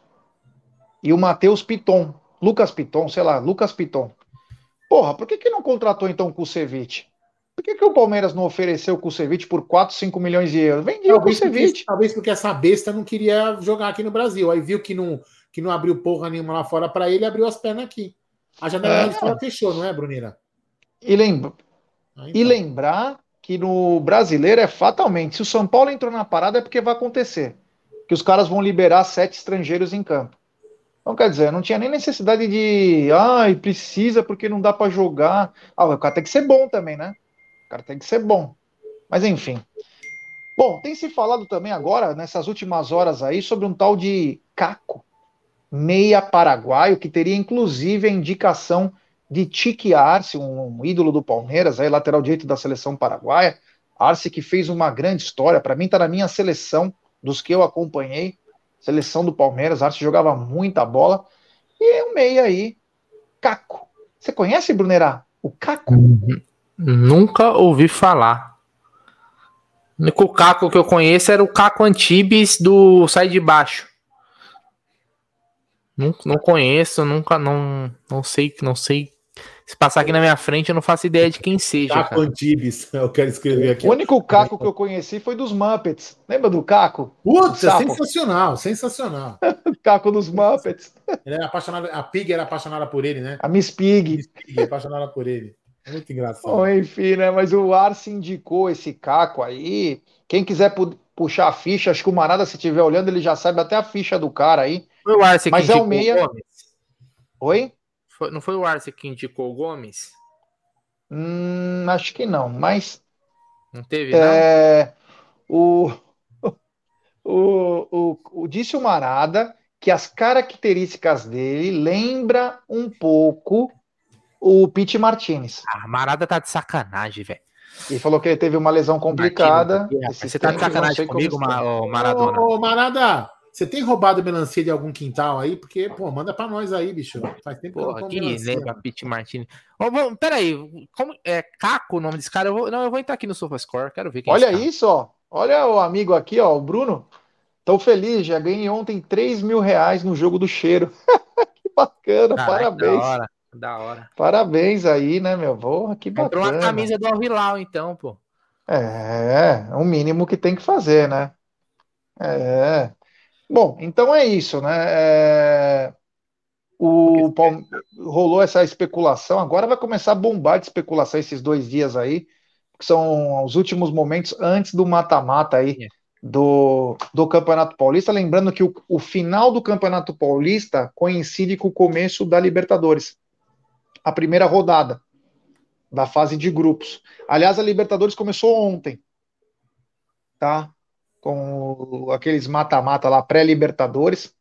E o Matheus Piton, Lucas Piton, sei lá, Lucas Piton. Porra, por que, que não contratou então o Kusevich? Por que, que o Palmeiras não ofereceu o Kusevich por 4, 5 milhões de euros? Vendia o Talvez porque, Kusevich. talvez porque essa besta não queria jogar aqui no Brasil. Aí viu que não, que não abriu porra nenhuma lá fora para ele, abriu as pernas aqui. A janela É. de fora fechou, não é, Brunira? E, lembra, Ah, e então. lembrar que no brasileiro é fatalmente, se o São Paulo entrou na parada é porque vai acontecer. Que os caras vão liberar sete estrangeiros em campo. Então, quer dizer, não tinha nem necessidade de. Ai, precisa porque não dá pra jogar. Ah, o cara tem que ser bom também, né? O cara tem que ser bom. Mas enfim. Bom, tem se falado também agora, nessas últimas horas aí, sobre um tal de Caco, meia paraguaio, que teria inclusive a indicação de Tique Arce, um, ídolo do Palmeiras, aí, lateral direito da seleção paraguaia. Arce que fez uma grande história, para mim tá na minha seleção, dos que eu acompanhei, seleção do Palmeiras, Arce jogava muita bola. E o meia aí, Caco. Você conhece, Brunerá? O Caco? Nunca ouvi falar. O único Caco que eu conheço era o Caco Antibes do Sai de Baixo. Não, não conheço, nunca, não, não sei, não sei. Se passar aqui na minha frente, eu não faço ideia de quem seja. Caco Cara. Antibes, eu quero escrever aqui. O único Caco que eu conheci foi dos Muppets. Lembra do Caco? Putz, é sensacional, sensacional. O Caco dos Muppets. Ele era apaixonado, a Pig era apaixonada por ele, né? A Miss Pig. Pig, apaixonada por ele. É muito engraçado. Bom, enfim, né? Mas o Arce indicou esse Caco aí. Quem quiser pu- puxar a ficha, acho que o Marada, se estiver olhando, ele já sabe até a ficha do cara aí. Foi o Arce Mas que é o indicou meia- o Gomes? Oi? Foi- não foi o Arce que indicou o Gomes? Hum, acho que não, mas Não teve, não? é, o, o, o, o disse o Marada que as características dele lembra um pouco o Pete Martinez. Ah, a Marada tá de sacanagem, velho. E falou que ele teve uma lesão complicada. Martinez, Você tá de sacanagem comigo. Ma- Maradona? Ô, ô, Marada, você tem roubado melancia de algum quintal aí? Porque, pô, manda pra nós aí, bicho. Faz tempo que eu não Porra, lembra Pete Martini. Ô, vamos, peraí, como é Caco o nome desse cara? Eu vou, não, eu vou entrar aqui no SofaScore, quero ver quem Olha é esse cara. isso, ó. Olha o amigo aqui, ó, o Bruno. Tô feliz, já ganhei ontem 3 mil reais no jogo do cheiro. que bacana, Caraca, parabéns. Da hora. Parabéns aí, né, meu? Porra, que Comprou uma bacana. camisa do Al-Hilal, então, pô. É, é o mínimo que tem que fazer, né? É. Bom, então é isso, né? É, O Palme- rolou essa especulação, agora vai começar a bombar de especulação esses dois dias aí, que são os últimos momentos antes do mata-mata aí É. do, do Campeonato Paulista. Lembrando que o, o final do Campeonato Paulista coincide com o começo da Libertadores, a primeira rodada da fase de grupos. Aliás, a Libertadores começou ontem, tá? Com o- aqueles mata-mata lá, pré-Libertadores.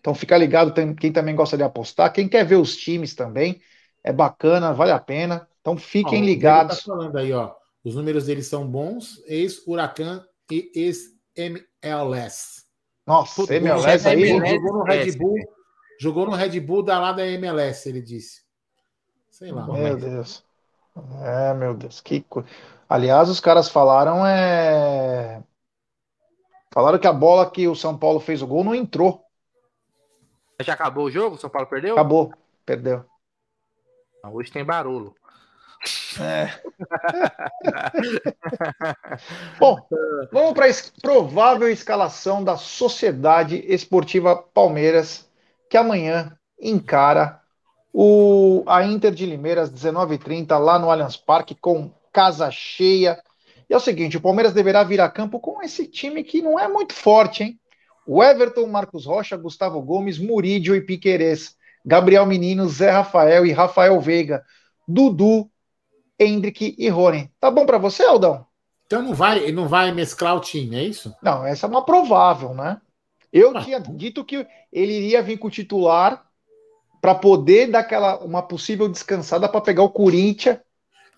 Então fica ligado, tem- quem também gosta de apostar, quem quer ver os times também, é bacana, vale a pena. Então Ó, fiquem o Diego ligados. Tá falando aí, ó. Os números deles são bons, ex-Huracan e ex-MLS. Nossa, Puta, MLS aí, MLS. Jogou no Red. Bull, jogou no Red Bull da lá da MLS, ele disse. Sei lá. Meu Deus. É, meu Deus, que coisa. Aliás, os caras falaram é falaram que a bola que o São Paulo fez o gol não entrou. Já acabou o jogo? O São Paulo perdeu? Acabou, perdeu. Não, Hoje tem barulho. É. Bom, vamos para a provável escalação da Sociedade Esportiva Palmeiras, que amanhã encara o, a Inter de Limeira às 19h30 lá no Allianz Parque com casa cheia. E é o seguinte, o Palmeiras deverá vir a campo com esse time que não é muito forte, hein? O Everton, Marcos Rocha, Gustavo Gomes, Murídio e Piquerez, Gabriel Menino, Zé Rafael e Rafael Veiga, Dudu, Hendrick e Rony. Tá bom para você, Aldão? Então não vai, não vai mesclar o time, é isso? Não, essa é uma provável, né? Eu Ah. tinha dito que ele iria vir com o titular para poder dar aquela uma possível descansada para pegar o Corinthians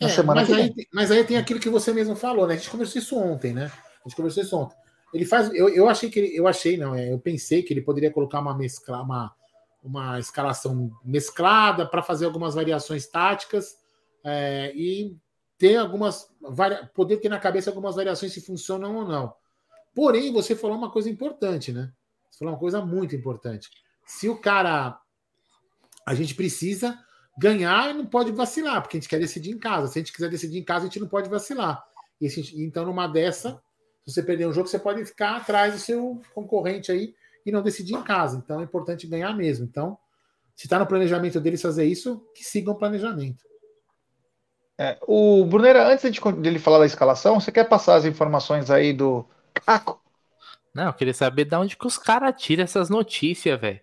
na É, semana mas, que aí, vem. mas aí tem aquilo que você mesmo falou, né? A gente conversou isso ontem, né? A gente conversou isso ontem. Ele faz. Eu, eu achei que ele. Eu achei, não, é, eu pensei que ele poderia colocar uma mescla, uma, uma escalação mesclada para fazer algumas variações táticas é, e ter algumas. poder ter na cabeça algumas variações se funcionam ou não. Porém, você falou uma coisa importante, né? Você falou uma coisa muito importante. Se o cara. A gente precisa ganhar e não pode vacilar, porque a gente quer decidir em casa. Se a gente quiser decidir em casa, a gente não pode vacilar. E se- então, numa dessa, se você perder um jogo, você pode ficar atrás do seu concorrente aí e não decidir em casa. Então é importante ganhar mesmo. Então, se está no planejamento deles fazer isso, que sigam o planejamento. É, o Brunera, antes de dele falar da escalação, você quer passar as informações aí do Caco? Não, eu queria saber de onde que os caras tiram essas notícias, velho.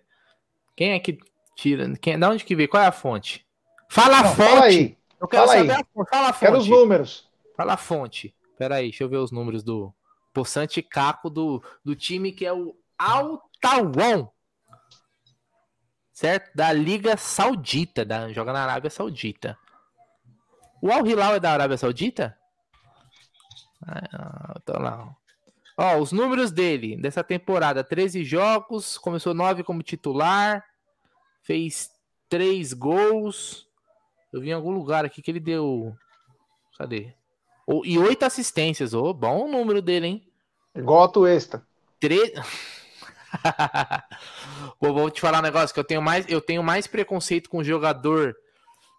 Quem é que tira? Quem, da onde que vê? Qual é a fonte? Fala a Não, fonte! fala aí, Eu quero fala saber aí. a fonte. Fala a fonte. quero os números. Fala a fonte. Pera aí, deixa eu ver os números do Poçante Caco do, do time que é o Altawan. Certo? Da Liga Saudita. Da, joga na Arábia Saudita. O Al Hilal é da Arábia Saudita? Ah, tô lá. Ó, os números dele dessa temporada: 13 jogos, começou 9 como titular, fez 3 gols. Eu vi em algum lugar aqui que ele deu. Cadê? O- E oito assistências. Ô, bom o número dele, hein? Igual a Tuesta. Tre... Pô, vou te falar um negócio que eu tenho mais, eu tenho mais preconceito com jogador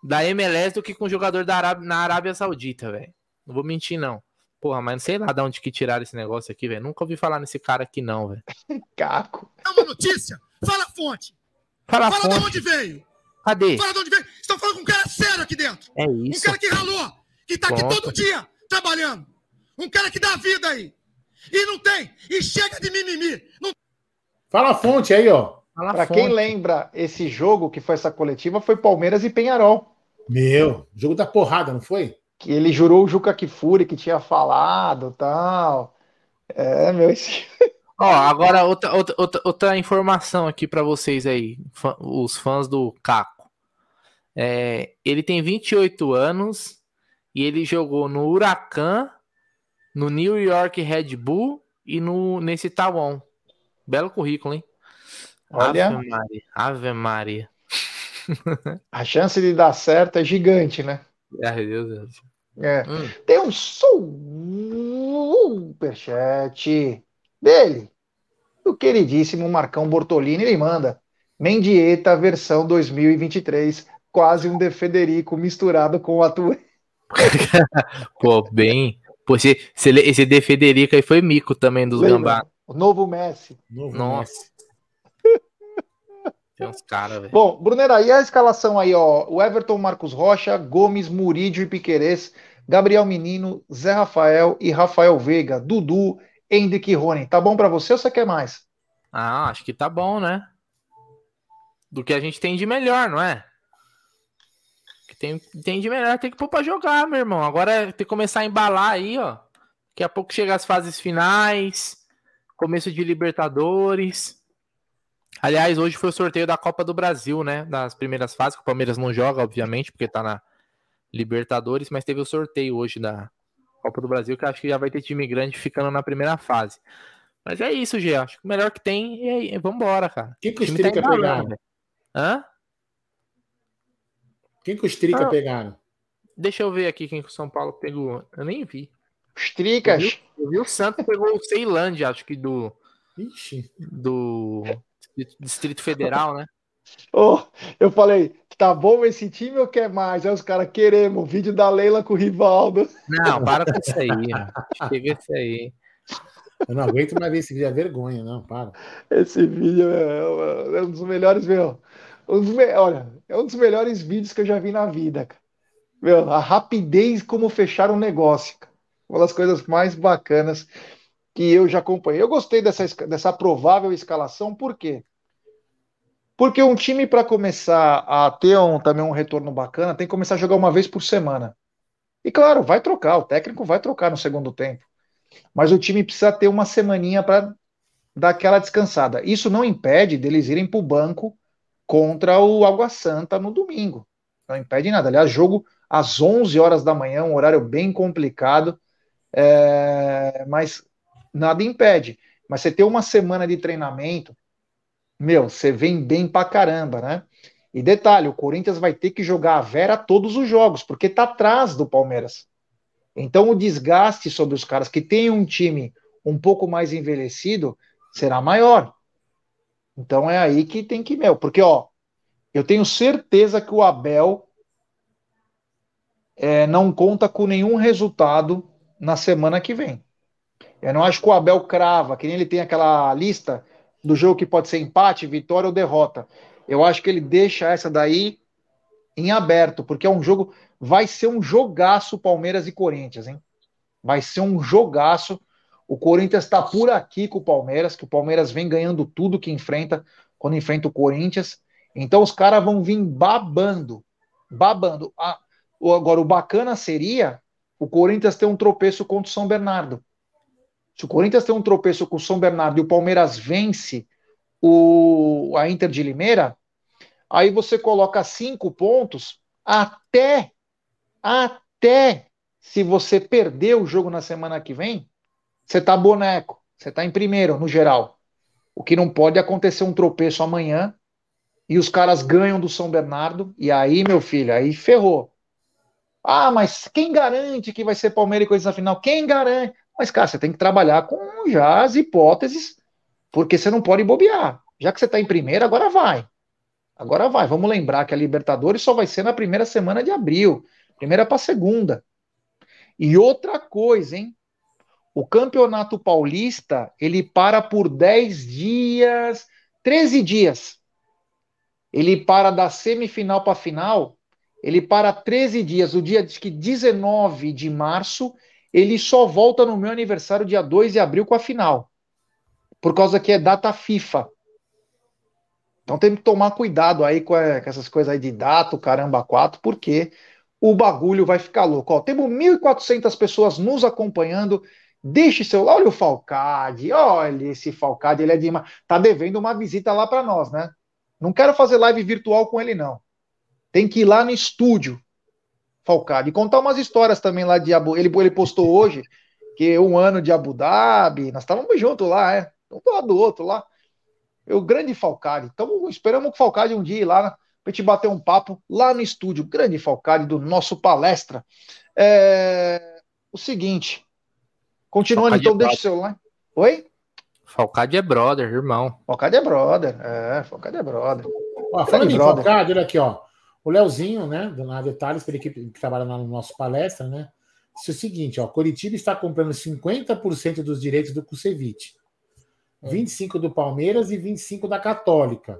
da MLS do que com jogador da Arábia, na Arábia Saudita, velho. Não vou mentir, não. Porra, mas não sei lá de onde que tiraram esse negócio aqui, velho. Nunca ouvi falar nesse cara aqui, não, velho. Caco. É uma notícia? Fala a fonte. Fala, Fala de onde veio. Cadê? Fala de onde veio. Estão falando com um cara sério aqui dentro. É Um isso. cara que ralou, que tá aqui todo dia trabalhando. Um cara que dá vida aí. E não tem. E chega de mimimi. Não Fala a fonte aí, ó. Para quem lembra esse jogo que foi essa coletiva, foi Palmeiras e Penharol. Meu, jogo da porrada, não foi? Que ele jurou o Juca Kifuri que tinha falado tal. É, meu, esse... Ó, agora outra, outra, outra, outra informação aqui pra vocês aí, os fãs do Caco. É, ele tem 28 anos e ele jogou no Huracan, no New York Red Bull e no nesse Taiwan. Belo currículo, hein? Olha. Ave Maria. Ave Maria. a chance de dar certo é gigante, né? Ai, Deus do céu. É. Hum. Tem um superchat dele, do queridíssimo Marcão Bortolini. Ele manda Mendieta versão 2023, quase um De Federico misturado com o atual. Pô, bem. Pô, esse, esse, De Federico aí foi mico também dos gambá. O novo Messi. Novo Nossa. Messi. Tem uns caras, velho. Bom, Brunera, e a escalação aí, ó? O Everton, Marcos Rocha, Gomes, Murídio e Piquerez, Gabriel Menino, Zé Rafael e Rafael Veiga, Dudu, Hendrick e Rony. Tá bom pra você ou você quer mais? Ah, acho que tá bom, né? Do que a gente tem de melhor, não é? Que tem, tem de melhor tem que pôr pra jogar, meu irmão. Agora ter que começar a embalar aí, ó. Daqui a pouco chega as fases finais, começo de Libertadores. Aliás, hoje foi o sorteio da Copa do Brasil, né? Das primeiras fases, que o Palmeiras não joga, obviamente, porque tá na Libertadores, mas teve o sorteio hoje da Copa do Brasil, que acho que já vai ter time grande ficando na primeira fase. Mas é isso, Gê. Acho que o melhor que tem é. é vambora, cara. Quem que o tá Strica embalando, pegaram? velho. Hã? Quem que o Strica Ah. pegaram? Deixa eu ver aqui quem que o São Paulo pegou. Eu nem vi. Os Tricas. Eu vi o Santos pegou o Ceilândia, acho que do, Ixi. do Distrito Federal, né? Ô, eu falei, tá bom esse time ou quer mais? Aí os caras queremos o vídeo da Leila com o Rivaldo. Não, para com isso aí. Chega isso aí. Eu não aguento mais ver esse vídeo, é vergonha, não, para. Esse vídeo é, é um dos melhores, meu. Um dos me- Olha, é um dos melhores vídeos que eu já vi na vida, cara. Meu, a rapidez como fechar um negócio, cara. Uma das coisas mais bacanas que eu já acompanhei. Eu gostei dessa, dessa provável escalação, por quê? Porque um time, para começar a ter um, também um retorno bacana, tem que começar a jogar uma vez por semana. E claro, vai trocar, o técnico vai trocar no segundo tempo. Mas o time precisa ter uma semaninha para dar aquela descansada. Isso não impede deles irem para o banco contra o Água Santa no domingo. Não impede nada. Aliás, jogo às 11 horas da manhã, um horário bem complicado, é, mas nada impede. Mas você ter uma semana de treinamento, meu, você vem bem pra caramba, né? E detalhe, o Corinthians vai ter que jogar a Vera todos os jogos, porque tá atrás do Palmeiras. Então o desgaste sobre os caras que têm um time um pouco mais envelhecido será maior. Então é aí que tem que, meu, porque ó, eu tenho certeza que o Abel é, não conta com nenhum resultado na semana que vem. Eu não acho que o Abel crava, que nem ele tem aquela lista do jogo que pode ser empate, vitória ou derrota. Eu acho que ele deixa essa daí em aberto, porque é um jogo, vai ser um jogaço Palmeiras e Corinthians, hein? Vai ser um jogaço. O Corinthians está por aqui com o Palmeiras, que o Palmeiras vem ganhando tudo que enfrenta quando enfrenta o Corinthians. Então os caras vão vir babando, babando. Ah, agora o bacana seria o Corinthians ter um tropeço contra o São Bernardo. Se o Corinthians tem um tropeço com o São Bernardo e o Palmeiras vence o, a Inter de Limeira, aí você coloca cinco pontos até, até se você perder o jogo na semana que vem, você tá boneco, você tá em primeiro no geral. O que não pode acontecer um tropeço amanhã e os caras ganham do São Bernardo, e aí, meu filho, aí ferrou. Ah, mas quem garante que vai ser Palmeiras e Corinthians na final? Quem garante? Mas, cara, você tem que trabalhar com já as hipóteses, porque você não pode bobear. Já que você está em primeiro, agora vai. Agora vai. Vamos lembrar que a Libertadores só vai ser na primeira semana de abril. Primeira para segunda. E outra coisa, hein? O Campeonato Paulista, ele para por 10 dias, 13 dias. Ele para da semifinal para final, ele para 13 dias. O dia que 19 de março, ele só volta no meu aniversário, dia 2 de abril, com a final. Por causa que é data FIFA. Então tem que tomar cuidado aí com, é, com essas coisas aí de data, caramba 4, porque o bagulho vai ficar louco. Ó, temos 1.400 pessoas nos acompanhando. Deixe seu. Olha o Falcade, olha esse Falcade, ele é de. Tá devendo uma visita lá para nós, né? Não quero fazer live virtual com ele, não. Tem que ir lá no estúdio, Falcade, e contar umas histórias também lá de Abu. Ele, ele postou hoje que um ano de Abu Dhabi, nós estávamos juntos lá, é. Um do lado do outro lá. O grande Falcade. Então, esperamos que o Falcade um dia ir lá pra gente bater um papo lá no estúdio. Grande Falcade do nosso palestra. É, O seguinte. Continuando, Falcade então, é deixa o seu like. Oi? Falcade é brother, irmão. Falcade é brother. É, Falcade é brother. Ó, falando em brother. Falcade, olha aqui, ó. O Leozinho, né, na Detalhes, pela equipe que trabalha lá no nosso palestra, né, disse o seguinte, ó, Curitiba está comprando 50% dos direitos do Kusevich, 25% do Palmeiras e 25% da Católica.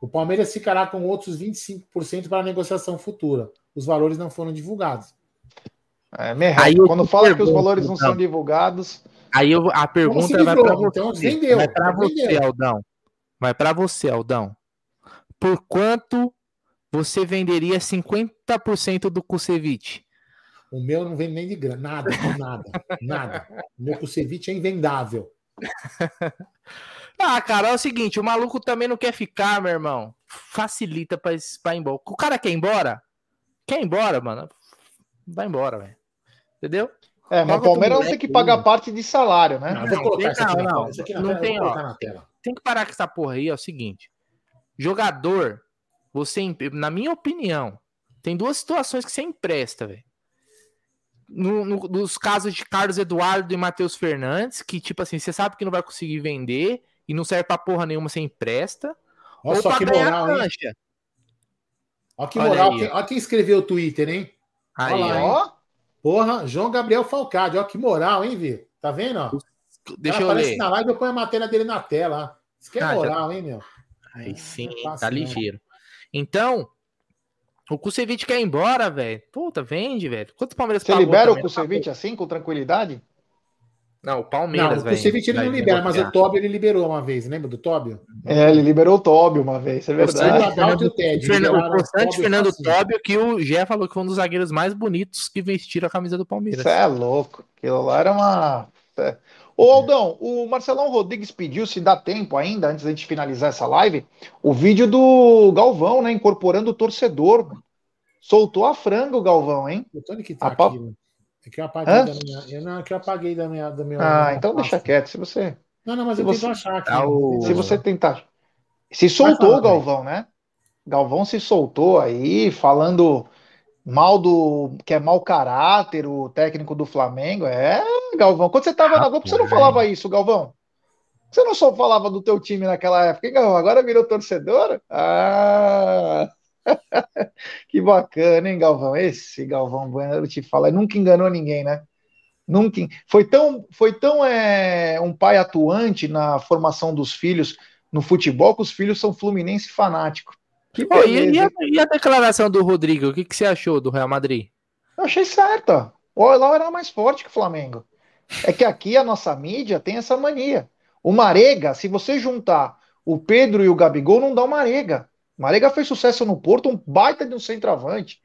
O Palmeiras ficará com outros 25% para a negociação futura. Os valores não foram divulgados. É. Aí eu Quando fala que os valores não então. são divulgados, Aí eu, a pergunta vai para você. então vendeu, vai para você, Aldão. Vai para você, Aldão. Por quanto você venderia 50% do Kusevich? O meu não vem nem de grana, nada, nada, nada. O meu Kusevich é invendável. Ah, cara, é o seguinte, o maluco também não quer ficar, meu irmão. Facilita pra, pra ir embora. O cara quer ir embora? Quer ir embora, mano? Vai embora, velho. Entendeu? é, mas o Palmeiras não tem que pagar parte de salário, né? Não, vou Não, não, não. Não tela, tem, ó. Tem que parar com essa porra aí, é o seguinte. Jogador, você, na minha opinião, tem duas situações que você empresta, velho. No, no- nos casos de Carlos Eduardo e Matheus Fernandes, que, tipo assim, você sabe que não vai conseguir vender e não serve pra porra nenhuma, você empresta. Olha Ou só pra que ganhar moral, a hein? cancha. Olha que Olha moral. aí, Quem, olha quem escreveu o Twitter, hein? Aí, Olha lá, ó. hein? Porra, João Gabriel Falcade. Olha que moral, hein, Vi? Tá vendo? ó? Deixa Ela eu aparece ler. na live eu ponho a matéria dele na tela. Isso que é Ah, já- moral, hein, meu? Aí sim, é fácil, tá não. ligeiro. Então, o Kusevich quer ir embora, velho. Puta, vende, velho. Quanto o Palmeiras você pagou libera o também? Kusevich assim, com tranquilidade? Não, o Não, Palmeiras, o velho. Kusevich ele não libera, mas o. Tóbio ele liberou uma vez, lembra do Tóbio? É, ele liberou o Tóbio uma vez, é O verdade. Adalto e o Ted. Fernando- o constante Tóbio Fernando. Tóbio, que o Gé falou que foi um dos zagueiros mais bonitos que vestiram a camisa do Palmeiras. Isso é louco. Aquilo lá era uma. Ô Aldão, o Marcelão Rodrigues pediu, se dá tempo ainda, antes da gente finalizar essa live, o vídeo do Galvão, né? Incorporando o torcedor. Soltou a franga o Galvão, hein? O Tony que tá A aqui. né? É que eu apaguei Hã? da minha. Eu, não, é que eu apaguei da minha. Da minha Ah, da minha então pasta. deixa quieto. Se você, Não, não, mas Se eu você- tento achar aqui. Eu o- se você tentar. Se soltou falar, o Galvão, né? Galvão se soltou aí, falando mal do. que é mau caráter, o técnico do Flamengo. É, Galvão. Quando você tava na Globo, você não falava isso, Galvão? Você não só falava do teu time naquela época, hein, Galvão? Agora virou torcedor? Ah! que bacana, hein, Galvão? Esse Galvão Bueno, eu te falo, nunca enganou ninguém, né? Nunca. Foi tão, foi tão é, um pai atuante na formação dos filhos no futebol que os filhos são fluminense fanático. Que Pô, e, e a, e a declaração do Rodrigo? O que, que você achou do Real Madrid? Eu achei certo. ó. O Oilão era mais forte que o Flamengo. É que aqui a nossa mídia tem essa mania. O Marega, se você juntar o Pedro e o Gabigol, não dá o Marega. O Marega fez sucesso no Porto, um baita de um centroavante.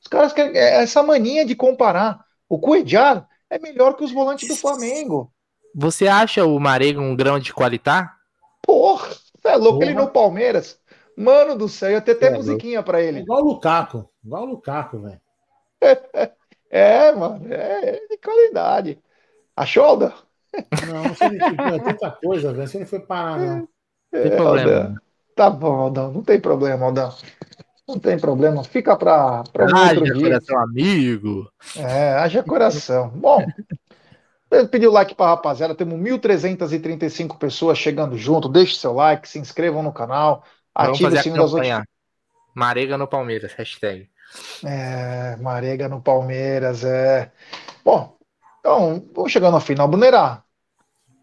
Os caras querem é essa mania de comparar. O Cuejar é melhor que os volantes do Flamengo. Você acha o Marega um grão de qualidade? Porra, você é louco, Porra. ele no Palmeiras. Mano do céu, ia ter até É, musiquinha pra É ele. igual o Lukaku. Igual o Lukaku, velho. É, mano, é de qualidade. Achou, Alda? Não, não sei nem que é tanta coisa, velho. Você não foi parar, não. Tem É, problema. Aldão. Tá bom, Aldão. Não tem problema, Aldão. Não tem problema. Fica para um Ah, outro dia. coração amigo. É, haja coração. Bom, pedir o like para rapaziada. Temos 1.335 pessoas chegando junto. Deixe seu like, se inscrevam no canal. Vamos Ative fazer a campanha. Marega no Palmeiras, hashtag. É, Marega no Palmeiras, é. Bom, então, vamos chegando ao final. Brunerá,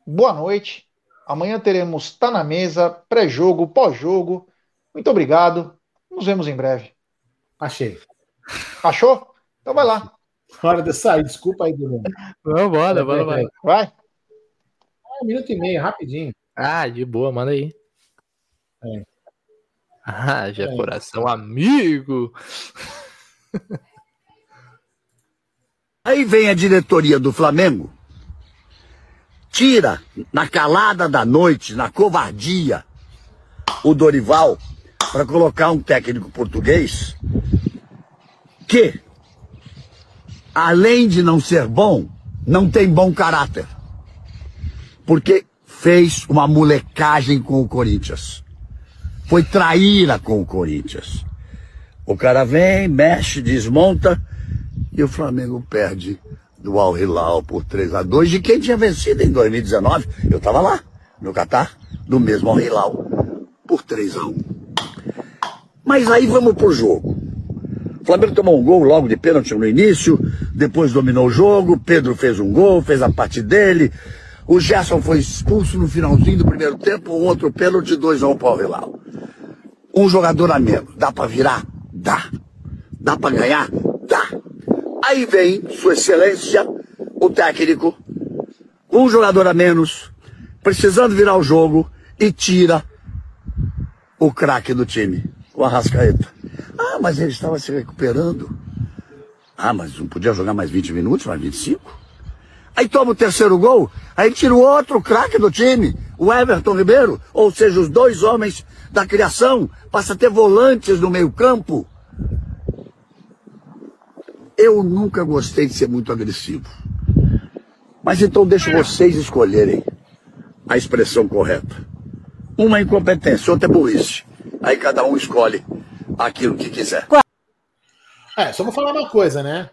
boa noite. Amanhã teremos Tá na Mesa, pré-jogo, pós-jogo. Muito obrigado. Nos vemos em breve. Achei. Achou? Então vai lá. Hora de sair. Desculpa aí, Bruno. Vamos, bora, bora, bora. Vai. Um minuto e meio, rapidinho. Ah, de boa, manda aí. É. Ah, já É. coração amigo. Aí vem a diretoria do Flamengo, tira na calada da noite, na covardia, o Dorival para colocar um técnico português que, além de não ser bom, não tem bom caráter. Porque fez uma molecagem com o Corinthians. Foi traíra com o Corinthians. O cara vem, mexe, desmonta e o Flamengo perde do Al Hilal por 3 a 2 de quem tinha vencido em 2019. Eu estava lá, no Catar, do mesmo Al Hilal, por 3 a 1. Mas aí vamos pro jogo. O Flamengo tomou um gol logo de pênalti no início, depois dominou o jogo, Pedro fez um gol, fez a parte dele. O Gerson foi expulso no finalzinho do primeiro tempo, um outro pênalti, 2 a 1 para o Al Hilal. Um jogador a menos. Dá para virar? Dá. Dá para ganhar? Dá. Aí vem, Sua Excelência, o técnico, um jogador a menos, precisando virar o jogo e tira o craque do time, o Arrascaeta. Ah, mas ele estava se recuperando. Ah, mas não podia jogar mais 20 minutos, mais 25? Aí toma o terceiro gol, aí tira o outro craque do time, o Everton Ribeiro, ou seja, os dois homens da criação, passa a ter volantes no meio campo. Eu nunca gostei de ser muito agressivo. Mas então deixo vocês escolherem a expressão correta. Uma é incompetência, outra é burrice. Aí cada um escolhe aquilo que quiser. É, só vou falar uma coisa, né?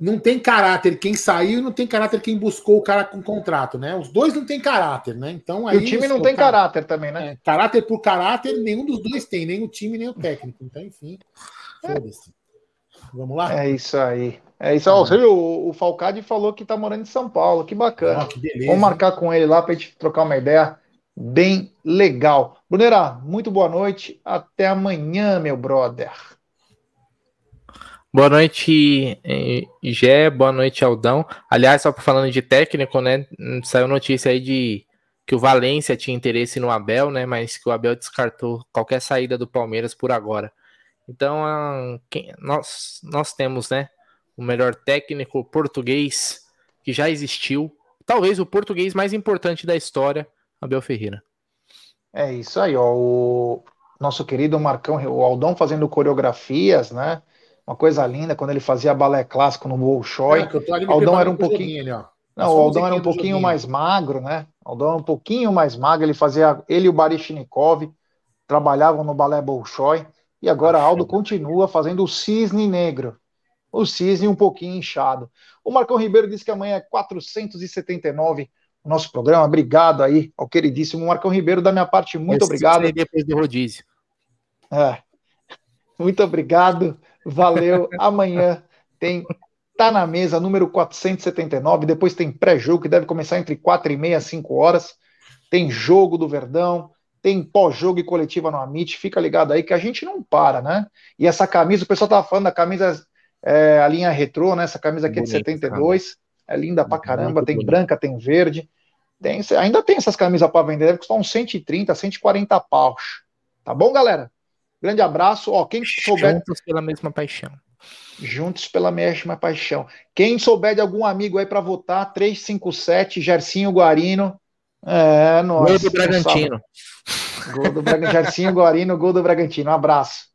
Não tem caráter quem saiu e não tem caráter quem buscou o cara com contrato, né? Os dois não tem caráter, né? Então aí e o time não tem cara, caráter também, né? É, caráter por caráter, nenhum dos dois tem, nem o time, nem o técnico. Então, enfim, foda-se. Vamos lá? É isso aí. É isso. Você viu, o, o Falcade falou que tá morando em São Paulo. Que bacana. Oh, que beleza, Vamos marcar com ele lá pra gente trocar uma ideia bem legal. Brunera, muito boa noite. Até amanhã, meu brother. Boa noite, Gé. Boa noite, Aldão. Aliás, só falando de técnico, né? Saiu notícia aí de que o Valência tinha interesse no Abel, né? Mas que o Abel descartou qualquer saída do Palmeiras por agora. Então, quem, nós, nós temos, né? O melhor técnico português que já existiu. Talvez o português mais importante da história, Abel Ferreira. É isso aí, ó. O nosso querido Marcão, o Aldão fazendo coreografias, né? Uma coisa linda quando ele fazia balé clássico no Bolshoi. É, Aldão era um pouquinho. Ali, Não, o Aldão era um pouquinho mais magro, né? O Aldão era um pouquinho mais magro. Ele fazia. Ele e o Barishnikov trabalhavam no balé Bolshoi. E agora Aldo continua fazendo o cisne negro. O cisne um pouquinho inchado. O Marcão Ribeiro disse que amanhã é 479 o nosso programa. Obrigado aí ao queridíssimo Marcão Ribeiro. Da minha parte, muito Esse obrigado. Depois do rodízio. É. Muito obrigado. Valeu. Amanhã tem Tá na Mesa, número 479. Depois tem pré-jogo, que deve começar entre 4 e meia, 5 horas. Tem jogo do Verdão. Tem pós-jogo e coletiva no Amit. Fica ligado aí que a gente não para, né? E essa camisa, o pessoal tava falando da camisa, é, a linha retrô, né? Essa camisa aqui é de 72. Cara. É linda pra caramba. Tem branca, tem verde. Tem, ainda tem essas camisas para vender. Deve custar uns 130, 140 paus. Tá bom, galera? Grande abraço. Ó, quem souber. Juntos pela mesma paixão. Juntos pela mesma paixão. Quem souber de algum amigo aí para votar, 357, Gercinho Guarino. É, nós. Gol do Bragantino. Gol do Bragantino. Gercinho Guarino, gol do Bragantino. Um abraço.